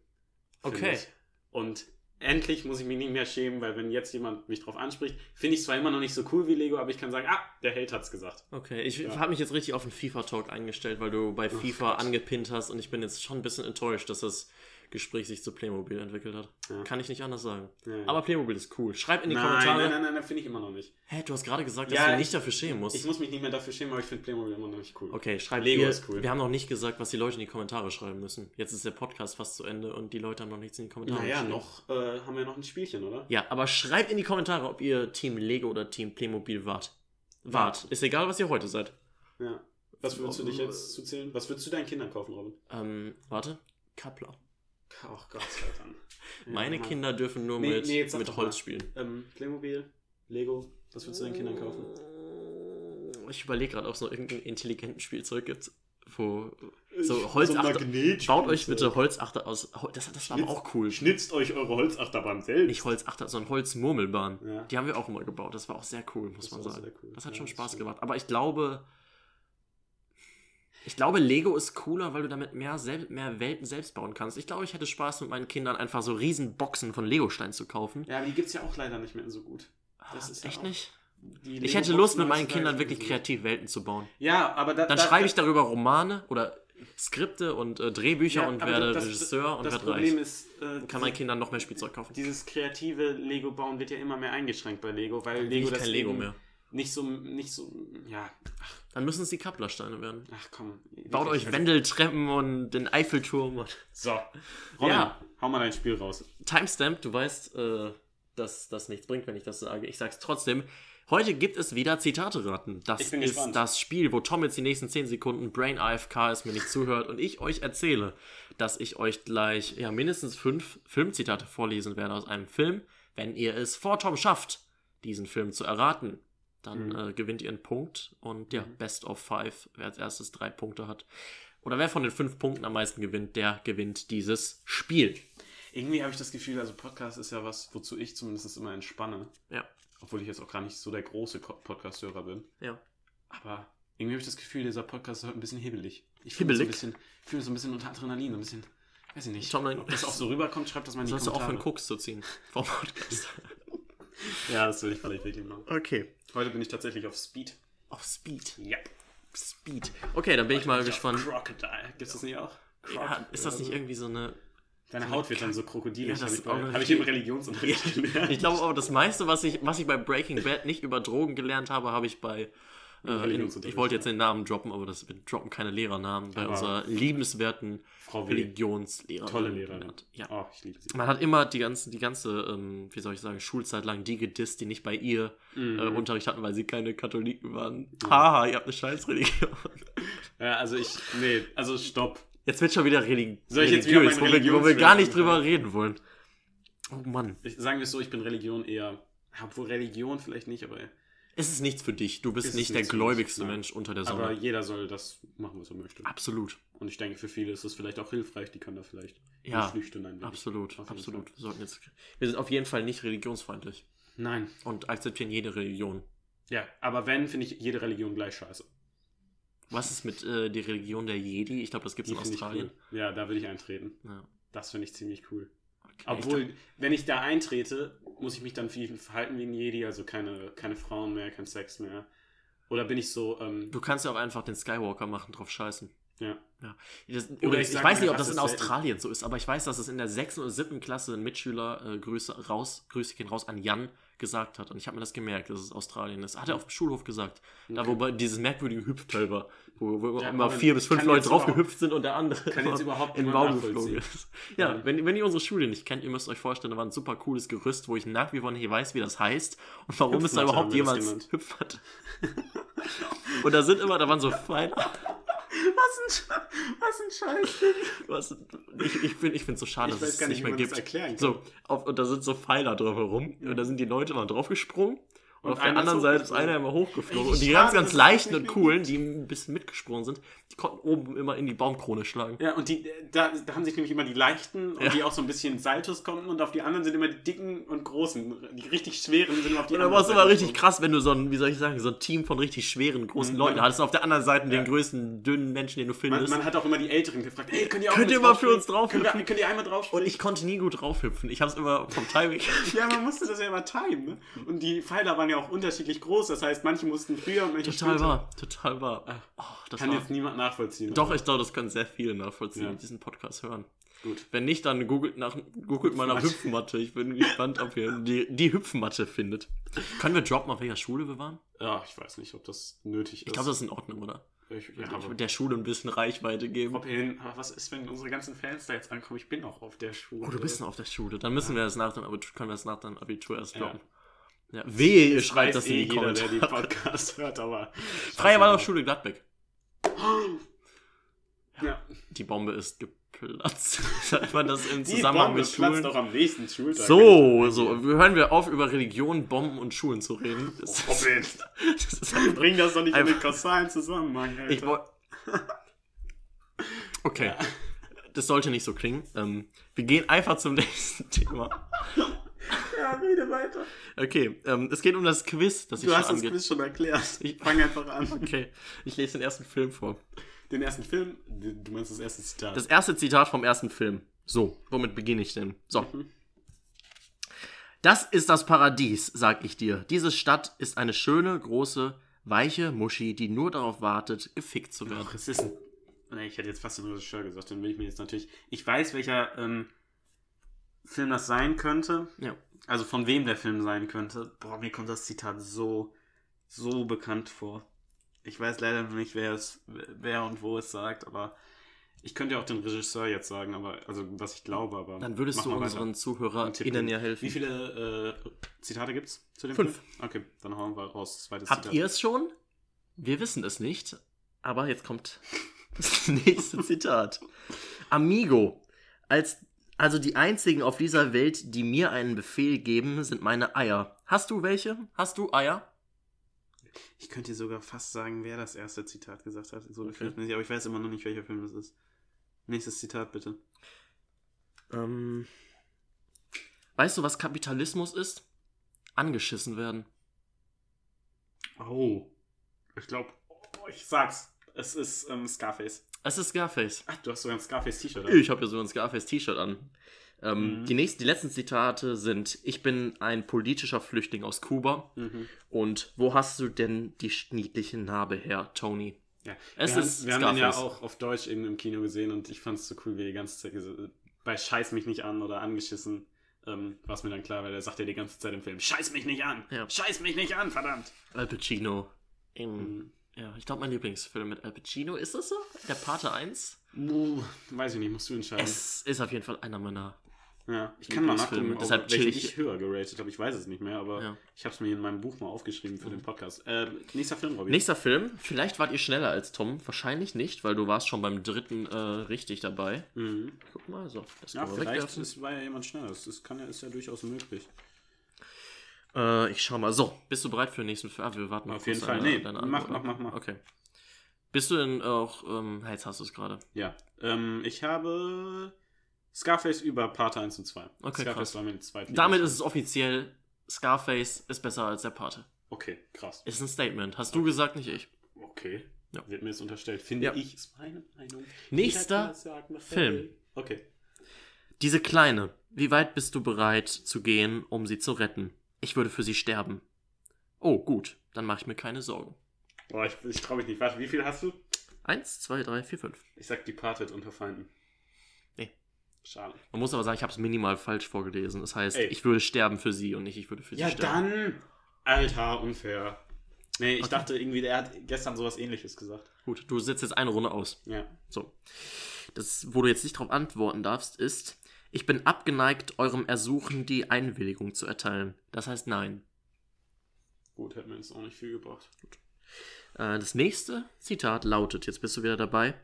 Okay. ich. Und endlich muss ich mich nicht mehr schämen, weil wenn jetzt jemand mich drauf anspricht, finde ich es zwar immer noch nicht so cool wie Lego, aber ich kann sagen, ah, der Held hat's gesagt. Okay, ich Ja. habe mich jetzt richtig auf den FIFA-Talk eingestellt, weil du bei FIFA angepinnt hast und ich bin jetzt schon ein bisschen enttäuscht, dass das Gespräch sich zu Playmobil entwickelt hat. Ja. Kann ich nicht anders sagen. Ja. Aber Playmobil ist cool. Schreib in die nein, Kommentare. nein, nein, nein, nein finde ich immer noch nicht. Hä, du hast gerade gesagt, dass Ja, du ich- nicht dafür schämen musst. Ich muss mich nicht mehr dafür schämen, aber ich finde Playmobil immer noch nicht cool. okay, schreib Lego ihr, ist cool. Wir haben noch nicht gesagt, was die Leute in die Kommentare schreiben müssen. Jetzt ist der Podcast fast zu Ende und die Leute haben noch nichts in die Kommentare Naja, geschrieben. noch äh, haben wir noch ein Spielchen, oder? Ja, aber schreibt in die Kommentare, ob ihr Team Lego oder Team Playmobil wart. Wart. Ist egal, was ihr heute seid. Ja. Was würdest du dich jetzt zuzählen? Was würdest du deinen Kindern kaufen, Robin? Ähm, warte. Kappler. Ach Gott sei Dank. Meine Ja, Kinder dürfen nur Nee, mit, nee, mit Holz spielen. Ähm, Playmobil, Lego, was würdest du deinen Kindern kaufen? Ich überlege gerade, ob es noch irgendein intelligentes Spielzeug gibt, wo so Holzachter. Magnet- baut euch bitte Holzachter aus. Das, das war aber Schnitz- auch cool. Schnitzt euch eure Holzachterbahn selbst. Nicht Holzachter, sondern Holzmurmelbahn. Ja. Die haben wir auch immer gebaut. Das war auch sehr cool, muss Das man sagen. cool. Das hat Ja, schon Spaß gemacht. Aber ich glaube, ich glaube, Lego ist cooler, weil du damit mehr, sel mehr Welten selbst bauen kannst. Ich glaube, ich hätte Spaß mit meinen Kindern einfach so riesen Boxen von Legostein zu kaufen. Ja, aber die gibt es ja auch leider nicht mehr so gut. Das ist ja Echt auch- nicht? Ich hätte Lust, mit meinen Kindern wirklich so- kreativ Welten zu bauen. Ja, aber da, Dann da, schreibe ich darüber Romane oder Skripte und äh, Drehbücher Ja, und werde das- Regisseur und Das werde Problem reich. ist, äh, Und kann meinen Kindern noch mehr Spielzeug kaufen. dieses kreative Lego-Bauen wird ja immer mehr eingeschränkt bei Lego, weil Lego ich kein Lego mehr. Nicht so, nicht so, ja, ach, Dann müssen es die Kapplersteine werden. ach komm. Baut euch Wendeltreppen und den Eiffelturm. Und So, Robin, Ja. hau mal dein Spiel raus. Timestamp, du weißt, äh, dass das nichts bringt, wenn ich das sage. Ich sag's trotzdem. Heute gibt es wieder Zitate raten. Das Ich bin ist gespannt. das Spiel, wo Tom jetzt die nächsten 10 Sekunden Brain AFK ist, mir nicht zuhört und ich euch erzähle, dass ich euch gleich ja, mindestens fünf Filmzitate vorlesen werde aus einem Film. Wenn ihr es vor Tom schafft, diesen Film zu erraten, dann Mhm. äh, gewinnt ihr einen Punkt und ja, Best of Five, wer als erstes drei Punkte hat. Oder wer von den fünf Punkten am meisten gewinnt, der gewinnt dieses Spiel. Irgendwie habe ich das Gefühl, also Podcast ist ja was, wozu ich zumindest immer entspanne. Ja, Obwohl ich jetzt auch gar nicht so der große Podcast-Hörer bin. ja. Aber irgendwie habe ich das Gefühl, dieser Podcast ist heute ein bisschen hibbelig. Ich fühle mich so ein bisschen, ich fühle mich so ein bisschen unter Adrenalin, so ein bisschen, weiß ich nicht. Tom. Ob das auch so rüberkommt, schreibt das mal in die Sollst du Kommentare. aufhören, Koks zu ziehen vom Podcast. Ja, das will ich vielleicht wirklich machen. okay. Heute bin ich tatsächlich auf Speed. Auf Speed. Ja. Speed. Okay, dann bin ich mal Auf gespannt. Crocodile. Gibt es das nicht auch? Ja, ist das nicht irgendwie so eine. Deine Haut wird dann so krokodilisch. Ja, das habe ich, hab ich im Religionsunterricht gelernt. Ich glaube aber, das meiste, was ich, was ich bei Breaking Bad nicht über Drogen gelernt habe, habe ich bei. Äh, in, ich wollte jetzt ja. den Namen droppen, aber das, wir droppen keine Lehrernamen. Bei Aber- unserer liebenswerten Frau. Religionslehrerin. Tolle Lehrerin. Ja. Oh, ich liebe sie. Man hat immer die, ganzen, die ganze, ähm, wie soll ich sagen, Schulzeit lang die gedisst, die nicht bei ihr Mhm. äh, Unterricht hatten, weil sie keine Katholiken waren. Haha, ihr habt eine Scheißreligion. Ja, also ich, nee, also stopp. Jetzt wird schon wieder religi Soll ich jetzt wieder religiös, wo, wir, wo wir gar nicht drüber reden wollen. Oh Mann. Ich, sagen wir es so, ich bin Religion eher, obwohl Religion vielleicht nicht, aber, Es ist nichts für dich. Du bist Ist nicht der gläubigste. Mensch unter der Sonne. aber jeder soll das machen, was er möchte. absolut. Und ich denke, für viele ist es vielleicht auch hilfreich, die können da vielleicht Ja, flüchten ein wenig. Absolut, absolut. Wir, sollten jetzt, wir sind auf jeden Fall nicht religionsfreundlich Nein. und akzeptieren jede Religion. Ja, aber wenn, finde ich jede Religion gleich scheiße. Was ist mit äh, der Religion der Jedi? Ich glaube, das gibt es in Australien. cool. Ja, da will ich eintreten. Ja. Das finde ich ziemlich cool. Obwohl, wenn ich da eintrete, muss ich mich dann verhalten wie ein Jedi, also keine, keine Frauen mehr, kein Sex mehr. Oder bin ich so, ähm, Du kannst ja auch einfach den Skywalker machen, drauf scheißen. ja. Ja. Das, Oder ich ich, weiß nicht, ob das in ist selten. Australien so ist, aber ich weiß, dass es in der 6. oder 7. Klasse ein Mitschüler, äh, Grüße raus, Grüße gehen raus an Jan, gesagt hat. Und ich habe mir das gemerkt, dass es Australien ist. Hat er auf dem Schulhof gesagt. Da, Okay. wo bei dieses merkwürdige Hüpfteil war, wo, wo Ja, immer vier bis fünf Leute drauf gehüpft sind und der andere kann jetzt überhaupt in den Baum geflogen ist. Ja, Ja. wenn, wenn ihr unsere Schule nicht kennt, ihr müsst euch vorstellen, da war ein super cooles Gerüst, wo ich nach wie vor nicht weiß, wie das heißt und warum es da überhaupt jemals genannt. Hüpfmatte. und da sind immer, da waren so Pfeiler. Was ein, was ein Scheiß. Was, ich ich finde ich find so schade, Ich dass es gar es nicht, mehr gibt. erklären kann. So, auf, und da sind so Pfeiler drumherum. Und da sind die Leute mal draufgesprungen. Und, Und auf der anderen Seite ist einer immer hochgeflogen. Ey, und die ganz, ganz leichten und coolen, die ein bisschen mitgesprungen sind, die konnten oben immer in die Baumkrone schlagen. Ja, und die, da, da haben sich nämlich immer die leichten und Ja. die auch so ein bisschen Saltos konnten und auf die anderen sind immer die dicken und großen. Die richtig schweren sind immer auf die Und da war es immer richtig krass, wenn du so ein, wie soll ich sagen, so ein Team von richtig schweren, großen Mhm. Leuten hattest. Und auf der anderen Seite Ja. den größten, dünnen Menschen, den du Man, findest. man hat auch immer die Älteren gefragt, ey, könnt ihr auch Könnt ihr mal für uns drauf Könnt könnt ihr einmal drauf und ich konnte nie gut draufhüpfen. Ich habe es immer vom Timing. Ja, man musste das ja immer timen. Ne? Und die Pfeiler waren ja auch unterschiedlich groß. Das heißt, manche mussten früher und manche total später. wahr, total wahr. Ah, Oh, das Kann war, jetzt niemand nachvollziehen. doch, ich glaube, das können sehr viele nachvollziehen, Ja. die diesen Podcast hören. Gut. Wenn nicht, dann googelt, nach, googelt mal nach Hüpfmatte. Ich bin gespannt, ob ihr die, die Hüpfmatte findet. Können wir droppen, auf welcher Schule wir waren? Ja, ich weiß nicht, ob das nötig ist. Ich glaube, das ist in Ordnung, oder? Ich, ja, ich würde der Schule ein bisschen Reichweite geben. Robin, aber was ist, wenn unsere ganzen Fans da jetzt ankommen? Ich bin auch auf der Schule. Oh, du bist noch auf der Schule. Dann müssen wir das nach deinem Abitur, können wir das nach deinem Abitur erst Ja. droppen. Ja. Wehe, ihr schreibt das in eh die jeder, der die Kommentare. Podcast hört, aber... Freie Waldorfschule Gladbeck. Ja. Die Bombe ist geplatzt. Sagt man das im Zusammenhang mit platzt Schulen? doch am nächsten Schultag. So, so. Hören wir auf, über Religion, Bomben und Schulen zu reden. Das, Robin, das ist einfach, bring das doch nicht in den kausalen Zusammenhang, Alter. ich wollte. Okay. Das sollte nicht so klingen. Ähm, wir gehen einfach zum nächsten Thema. Ja, rede weiter. Okay, ähm, es geht um das Quiz, das ich Du hast das. Quiz schon erklärt. Ich- Fang einfach an. Okay, ich lese den ersten Film vor. Den ersten Film, du meinst das erste Zitat. Das erste Zitat vom ersten Film. So, womit beginne ich denn? So. Mhm. Das ist das Paradies, sag ich dir. Diese Stadt ist eine schöne, große, weiche Muschi, die nur darauf wartet, gefickt zu werden. Ach, es ist ein. Nee, Ich hätte jetzt fast den Regisseur gesagt, dann will ich mir jetzt natürlich. Ich weiß, welcher ähm, Film das sein könnte. Ja. Also von wem der Film sein könnte. Boah, mir kommt das Zitat so, so bekannt vor. Ich weiß leider noch nicht, wer es, wer und wo es sagt, aber Ich könnte ja auch den Regisseur jetzt sagen, aber also was ich glaube, aber. Dann würdest du unseren ZuhörerInnen ja helfen. Wie viele äh, Zitate gibt's zu dem Fünf. Film? Okay, dann hauen wir raus. Zweites Habt Zitat. ihr es schon? Wir wissen es nicht. Aber jetzt kommt das nächste Zitat. Amigo. Als, also die einzigen auf dieser Welt, die mir einen Befehl geben, sind meine Eier. Hast du welche? Hast du Eier? Ich könnte dir sogar fast sagen, wer das erste Zitat gesagt hat. So Okay. aber ich weiß immer noch nicht, welcher Film das ist. Nächstes Zitat bitte. Ähm, weißt du, was Kapitalismus ist? Angeschissen werden. Oh. Ich glaube, oh, ich sag's. Es ist ähm, Scarface. Es ist Scarface. Ach, du hast sogar ein Scarface-T-Shirt. an. Ich habe ja so ein Scarface-T-Shirt an. Ähm, Mhm. die, nächsten, die letzten Zitate sind: Ich bin ein politischer Flüchtling aus Kuba. Mhm. Und wo hast du denn die niedliche Narbe her, Tony? Ja. Es wir ist haben, wir haben den ja auch auf Deutsch eben im Kino gesehen und ich fand es so cool, wie er die ganze Zeit bei Scheiß mich nicht an oder angeschissen ähm, war es mir dann klar, weil er sagt ja die ganze Zeit im Film, Scheiß mich nicht an! Ja. Scheiß mich nicht an, verdammt! Al Pacino. In, Mhm. Ja, ich glaube, mein Lieblingsfilm mit Al Pacino ist das so? Der Pate 1? Uh, weiß ich nicht, musst du entscheiden. Es ist auf jeden Fall einer meiner. Ja, ich kann mal nachgucken, Deshalb chill ich- ich höher geratet habe. Ich weiß es nicht mehr, aber Ja. ich habe es mir in meinem Buch mal aufgeschrieben für den Podcast. Äh, nächster Film, Robby. Nächster Film. Vielleicht wart ihr schneller als Tom. Wahrscheinlich nicht, weil du warst schon beim dritten äh, richtig dabei. Mhm. Guck mal, so. Das Ja, vielleicht ist, war ja jemand schneller. Das ist, kann ja, ist ja durchaus möglich. Äh, ich schau mal. So, bist du bereit für den nächsten Film? Ah, wir warten noch Auf jeden Fall. deine- Nee, deine mach, mach, ab. mach, mach. Okay. Bist du denn auch. Ähm, jetzt hast du es gerade. Ja. Ähm, ich habe Scarface über Part 1 und 2. Okay, Scarface krass. war mein zweiter. Damit ist es offiziell. Scarface ist besser als der Pate. Okay, krass. Ist ein Statement. Hast du gesagt, nicht ich. Okay. Ja. Wird mir jetzt unterstellt. Finde Ja. ich, ist meine Meinung. Nächster sagen, Film. Okay. Diese Kleine. Wie weit bist du bereit zu gehen, um sie zu retten? Ich würde für sie sterben. Oh, gut. Dann mache ich mir keine Sorgen. Boah, ich, ich traue mich nicht. Warte, wie viel hast du? Eins, zwei, drei, vier, fünf. Ich sag Departed unter Feinden. Nee. Schade. Man muss aber sagen, ich habe es minimal falsch vorgelesen. Das heißt, Ey. ich würde sterben für sie und nicht ich würde für sie Ja, sterben. dann. Alter, unfair. Nee, ich Okay. dachte irgendwie, der hat gestern sowas ähnliches gesagt. Gut, du sitzt jetzt eine Runde aus. Ja. So. Das, wo du jetzt nicht darauf antworten darfst, ist, ich bin abgeneigt, eurem Ersuchen die Einwilligung zu erteilen. Das heißt nein. Gut, hätte mir jetzt auch nicht viel gebracht. Äh, das nächste Zitat lautet, jetzt bist du wieder dabei.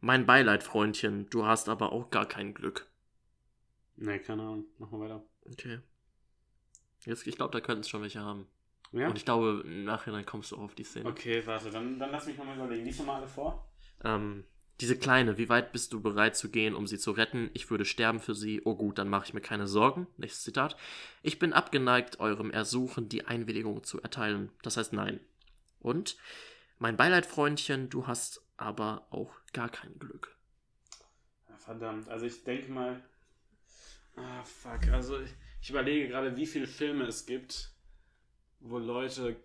Mein Beileid, Freundchen, du hast aber auch gar kein Glück. Nee, keine Ahnung. Machen wir weiter. Okay. Jetzt, ich glaube, da könnten es schon welche haben. Ja? Und ich glaube, im Nachhinein kommst du auch auf die Szene. Okay, warte, dann, dann lass mich nochmal überlegen. Lies nochmal alle vor. Ähm, diese Kleine, wie weit bist du bereit zu gehen, um sie zu retten? Ich würde sterben für sie. Oh gut, dann mache ich mir keine Sorgen. Nächstes Zitat. Ich bin abgeneigt, eurem Ersuchen die Einwilligung zu erteilen. Das heißt nein. Und mein Beileid, Freundchen, du hast aber auch gar kein Glück. Ja, verdammt, also ich denke mal. Ah, fuck. Also ich, ich überlege gerade, wie viele Filme es gibt, wo Leute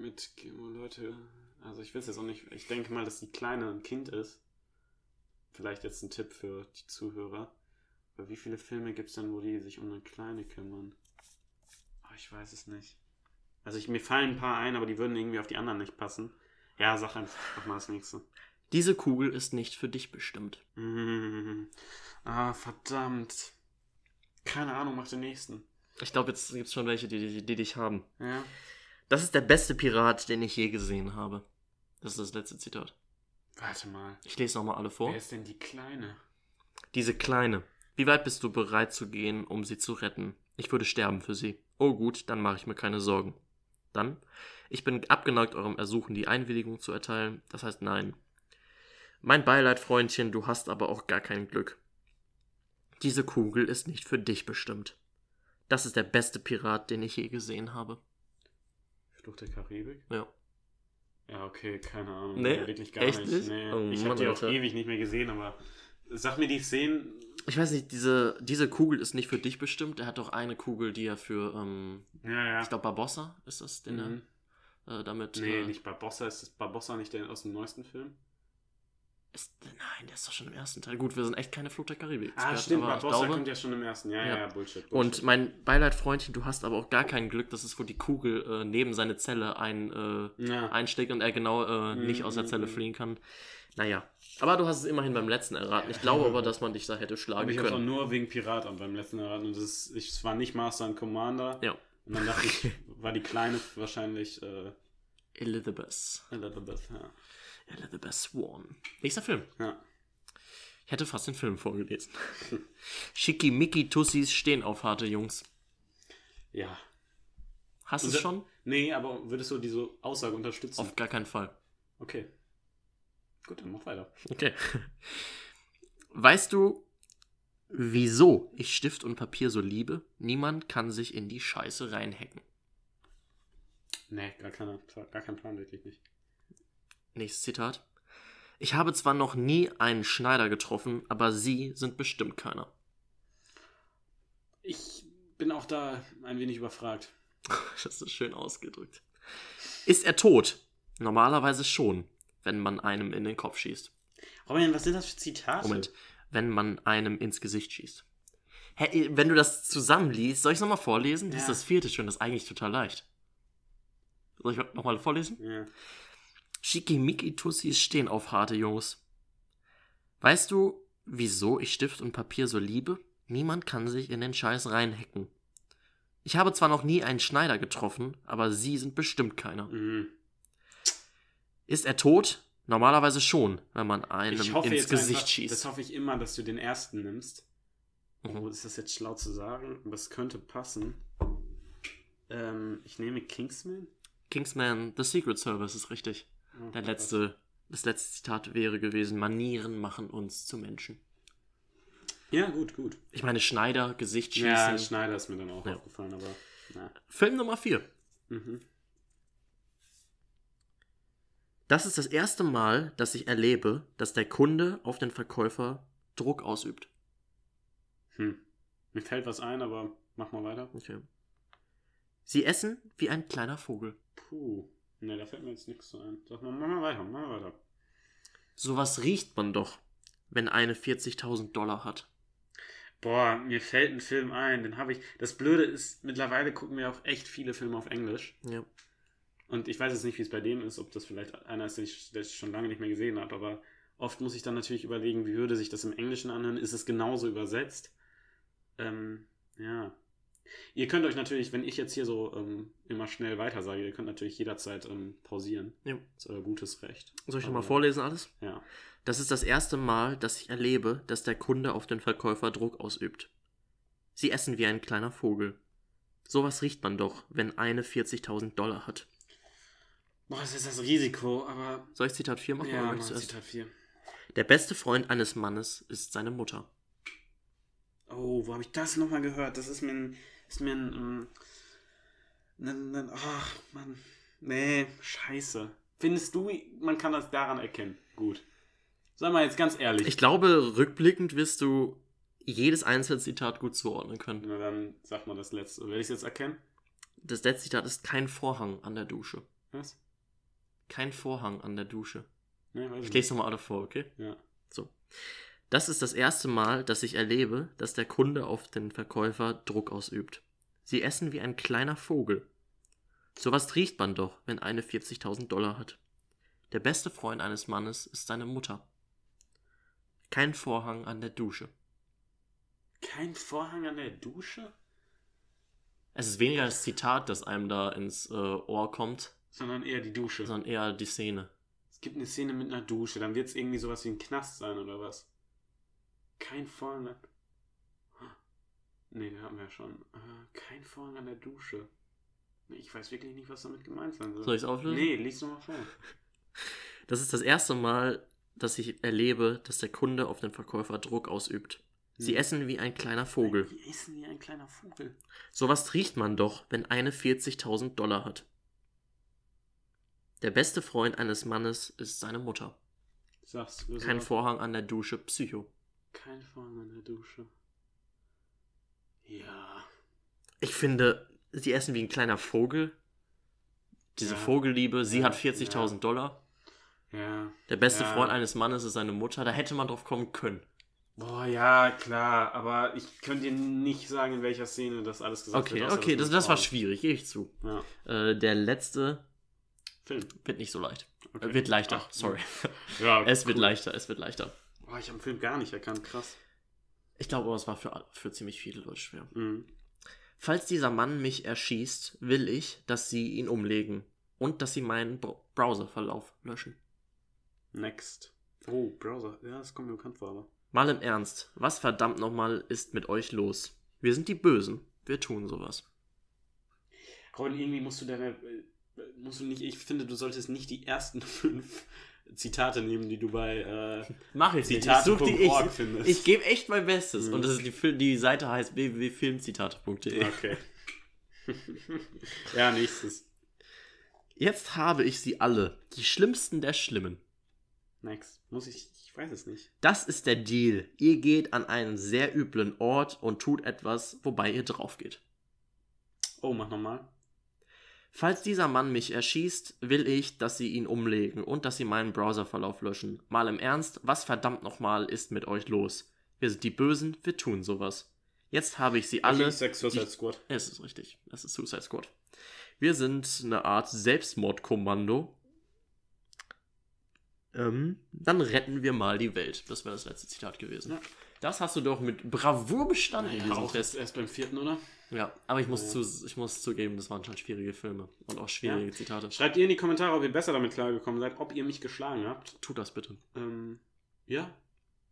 mit. wo Leute. Also ich es jetzt auch nicht. Ich denke mal, dass die Kleine ein Kind ist. Vielleicht jetzt ein Tipp für die Zuhörer. Aber wie viele Filme gibt es denn, wo die sich um eine Kleine kümmern? Ah, ich weiß es nicht. Also ich, mir fallen ein paar ein, aber die würden irgendwie auf die anderen nicht passen. Ja, sag einfach mal das nächste. Diese Kugel ist nicht für dich bestimmt. Mm. Ah, verdammt. Keine Ahnung, mach den nächsten. Ich glaube, jetzt gibt es schon welche, die, die, die dich haben. Ja. Das ist der beste Pirat, den ich je gesehen habe. Das ist das letzte Zitat. Warte mal. Ich lese nochmal alle vor. Wer ist denn die Kleine? Diese Kleine. Wie weit bist du bereit zu gehen, um sie zu retten? Ich würde sterben für sie. Oh gut, dann mache ich mir keine Sorgen. Dann, ich bin abgeneigt, eurem Ersuchen die Einwilligung zu erteilen. Das heißt nein. Mein Beileid, Freundchen, du hast aber auch gar kein Glück. Diese Kugel ist nicht für dich bestimmt. Das ist der beste Pirat, den ich je gesehen habe. Fluch der Karibik? Ja. Ja, okay, keine Ahnung. Nee? Wirklich gar Echt nicht. nicht? Nee. Oh ich habe die auch ewig nicht mehr gesehen, aber sag mir die Szenen. Ich weiß nicht, diese, diese Kugel ist nicht für dich bestimmt. Er hat doch eine Kugel, die er für, ähm, Ja, ja. ich glaube, Barbossa ist das, den Mhm. er äh, damit. Nee, äh, nicht Barbossa. Ist das Barbossa nicht der aus dem neuesten Film? Ist, nein, der ist doch schon im ersten Teil. Gut, wir sind echt keine Flut der Karibik. Ah, stimmt, Barbossa kommt ja schon im ersten. Ja, ja, ja, Bullshit, Bullshit. Und mein Beileid, Freundchen, du hast aber auch gar kein Glück, dass es, wo die Kugel äh, neben seine Zelle ein, äh, Ja. einsteckt und er genau äh, nicht aus der Zelle Mhm. fliehen kann. Naja, aber du hast es immerhin beim letzten erraten. Ich glaube aber, dass man dich da hätte Aber schlagen ich habe können. nur wegen Pirat und beim letzten erraten. Und das ist, ich, es war nicht Master and Commander. Ja. Und dann dachte ich, war die Kleine wahrscheinlich äh, Elizabeth. Elizabeth. Ja. Elizabeth Swan. Nächster Film. ja. Ich hätte fast den Film vorgelesen. Schickimicki Tussis stehen auf harte Jungs. ja. Hast du es schon? Nee, aber würdest du diese Aussage unterstützen? Auf gar keinen Fall. Okay. Gut, dann mach weiter. Okay. Weißt du, wieso ich Stift und Papier so liebe? Niemand kann sich in die Scheiße reinhacken. Nee, gar, keine, gar kein Plan, wirklich nicht. Nächstes Zitat. Ich habe zwar noch nie einen Schneider getroffen, aber Sie sind bestimmt keiner. Ich bin auch da ein wenig überfragt. Das ist schön ausgedrückt. Ist er tot? Normalerweise schon, wenn man einem in den Kopf schießt. Robin, was sind das für Zitate? Moment, wenn man einem ins Gesicht schießt. Hä, wenn du das zusammenliest, soll ich es nochmal vorlesen? Das ist Ja. das vierte schon, das ist eigentlich total leicht. Soll ich nochmal vorlesen? Ja. Schickimicki Tussis stehen auf harte Jungs. Weißt du, wieso ich Stift und Papier so liebe? Niemand kann sich in den Scheiß reinhacken. Ich habe zwar noch nie einen Schneider getroffen, aber Sie sind bestimmt keiner. Mhm. Ist er tot? Normalerweise schon, wenn man einem Ich hoffe ins jetzt Gesicht einfach, schießt. Das hoffe ich immer, dass du den ersten nimmst. Mhm. Oh, ist das jetzt schlau zu sagen? Aber es könnte passen. Ähm, ich nehme Kingsman. Kingsman, The Secret Service ist richtig. Oh, Der letzte, das letzte Zitat wäre gewesen: Manieren machen uns zu Menschen. Ja, gut, gut. Ich meine, Schneider, Gesicht schießen. Ja, Schneider ist mir dann auch Ja. aufgefallen, aber. Na. Film Nummer 4. Mhm. Das ist das erste Mal, dass ich erlebe, dass der Kunde auf den Verkäufer Druck ausübt. Hm. Mir fällt was ein, aber mach mal weiter. Okay. Sie essen wie ein kleiner Vogel. Puh. Ne, da fällt mir jetzt nichts so ein. Sag mal, mach mal weiter, mach mal weiter. Sowas riecht man doch, wenn eine 40.000 Dollar hat. Boah, mir fällt ein Film ein, den habe ich. Das Blöde ist, mittlerweile gucken wir auch echt viele Filme auf Englisch. Ja. Und ich weiß jetzt nicht, wie es bei dem ist, ob das vielleicht einer ist, den ich, der ich schon lange nicht mehr gesehen habe, aber oft muss ich dann natürlich überlegen, wie würde sich das im Englischen anhören? Ist es genauso übersetzt? Ähm, ja. Ihr könnt euch natürlich, wenn ich jetzt hier so ähm, immer schnell weiter sage, ihr könnt natürlich jederzeit ähm, pausieren. ja. Das ist euer gutes Recht. Soll ich nochmal vorlesen alles? Ja. Das ist das erste Mal, dass ich erlebe, dass der Kunde auf den Verkäufer Druck ausübt. Sie essen wie ein kleiner Vogel. Sowas riecht man doch, wenn eine 40.000 Dollar hat. Boah, das ist das Risiko, aber. Soll ich Zitat 4 machen? Ja, oder mach? Zitat 4. Der beste Freund eines Mannes ist seine Mutter. Oh, wo habe ich das nochmal gehört? Das ist mir ein. Ist mir ein. ähm, ein, ein ach, Mann. Nee, scheiße. Findest du, man kann das daran erkennen? Gut. Sag mal jetzt ganz ehrlich. Ich glaube, rückblickend wirst du jedes einzelne Zitat gut zuordnen können. Na dann sag mal das letzte. Werde ich es jetzt erkennen? Das letzte Zitat ist kein Vorhang an der Dusche. Was? Kein Vorhang an der Dusche. Nee, Ich lese nochmal alle vor, okay? Ja. So. Das ist das erste Mal, dass ich erlebe, dass der Kunde auf den Verkäufer Druck ausübt. Sie essen wie ein kleiner Vogel. Sowas riecht man doch, wenn eine 40.000 Dollar hat. Der beste Freund eines Mannes ist seine Mutter. Kein Vorhang an der Dusche. Kein Vorhang an der Dusche? Es ist weniger das Zitat, das einem da ins äh, Ohr kommt, Sondern eher die Dusche. sondern eher die Szene. Es gibt eine Szene mit einer Dusche. Dann wird es irgendwie sowas wie ein Knast sein oder was? Kein Vorhang. den haben wir ja schon. Äh, kein Vorhang an der Dusche. Ich weiß wirklich nicht, was damit gemeint sein soll. Soll ich es auflösen? Nee, lies nochmal vor. Das ist das erste Mal, dass ich erlebe, dass der Kunde auf den Verkäufer Druck ausübt. Sie Hm. essen wie ein kleiner Vogel. Die essen wie ein kleiner Vogel. Sowas riecht man doch, wenn eine 40.000 Dollar hat. Der beste Freund eines Mannes ist seine Mutter. Sag's. löse Kein. Vorhang an der Dusche, Psycho. Kein Vorhang an der Dusche. Ja. Ich finde, sie essen wie ein kleiner Vogel. Diese Ja. Vogelliebe, sie Ja, hat 40.000 Dollar. Ja. Der beste ja. Freund eines Mannes ist seine Mutter. Da hätte man drauf kommen können. Boah, ja, klar, aber ich könnte dir nicht sagen, in welcher Szene das alles gesagt Okay, wird. okay, das, das war schwierig, gebe ich zu. Ja, Äh, der letzte Film. wird nicht so leicht. Okay. Äh, Wird leichter, Ach, sorry. Ja, Es wird cool. leichter, es wird leichter. Boah, ich habe den Film gar nicht erkannt, krass. Ich glaube aber, es war für, für ziemlich viele Leute schwer. Mhm. Falls dieser Mann mich erschießt, will ich, dass sie ihn umlegen und dass sie meinen Br Browserverlauf löschen. Next. Oh, Browser. Ja, das kommt mir bekannt vor, aber. Mal im Ernst, was verdammt nochmal ist mit euch los? Wir sind die Bösen, wir tun sowas. Robin, irgendwie musst du deine. äh, Musst du nicht. Ich finde, du solltest nicht die ersten fünf Zitate nehmen, die du bei. Äh, Mach ich nicht. Ich, Zitate such die, ich, findest. ich gebe echt mein Bestes. Mhm. Und das ist die, Fil- die Seite heißt www.filmzitate.de. okay. ja, nächstes. Jetzt habe ich sie alle, die schlimmsten der Schlimmen. Next. Muss ich. Ich weiß es nicht. Das ist der Deal. Ihr geht an einen sehr üblen Ort und tut etwas, wobei ihr drauf geht. Oh, mach nochmal. Falls dieser Mann mich erschießt, will ich, dass sie ihn umlegen und dass sie meinen Browserverlauf löschen. Mal im Ernst, was verdammt nochmal ist mit euch los? Wir sind die Bösen, wir tun sowas. Jetzt habe ich sie alle. Ich sag Suicide Squad. Es ist richtig. Es ist Suicide Squad. Wir sind eine Art Selbstmordkommando. Ähm, dann retten wir mal die Welt. Das wäre das letzte Zitat gewesen. Ja. Das hast du doch mit Bravour bestanden, Ja, diesen auch Test. erst beim vierten, oder? Ja, aber ich muss, Ja. zu, ich muss zugeben, das waren schon schwierige Filme und auch schwierige Zitate. Schreibt ihr in die Kommentare, ob ihr besser damit klargekommen seid, ob ihr mich geschlagen habt. Tu das bitte. Ähm, ja.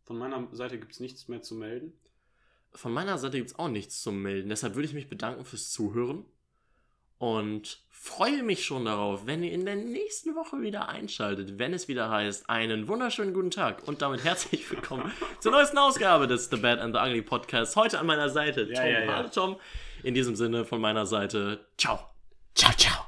Von meiner Seite gibt es nichts mehr zu melden. Von meiner Seite gibt es auch nichts zum Melden. Deshalb würde ich mich bedanken fürs Zuhören und freue mich schon darauf, wenn ihr in der nächsten Woche wieder einschaltet, wenn es wieder heißt, einen wunderschönen guten Tag und damit herzlich willkommen zur neuesten Ausgabe des The Bad and the Ugly Podcast. Heute an meiner Seite Tom. Ja, ja, ja. Hallo Tom. In diesem Sinne von meiner Seite, ciao. Ciao, ciao.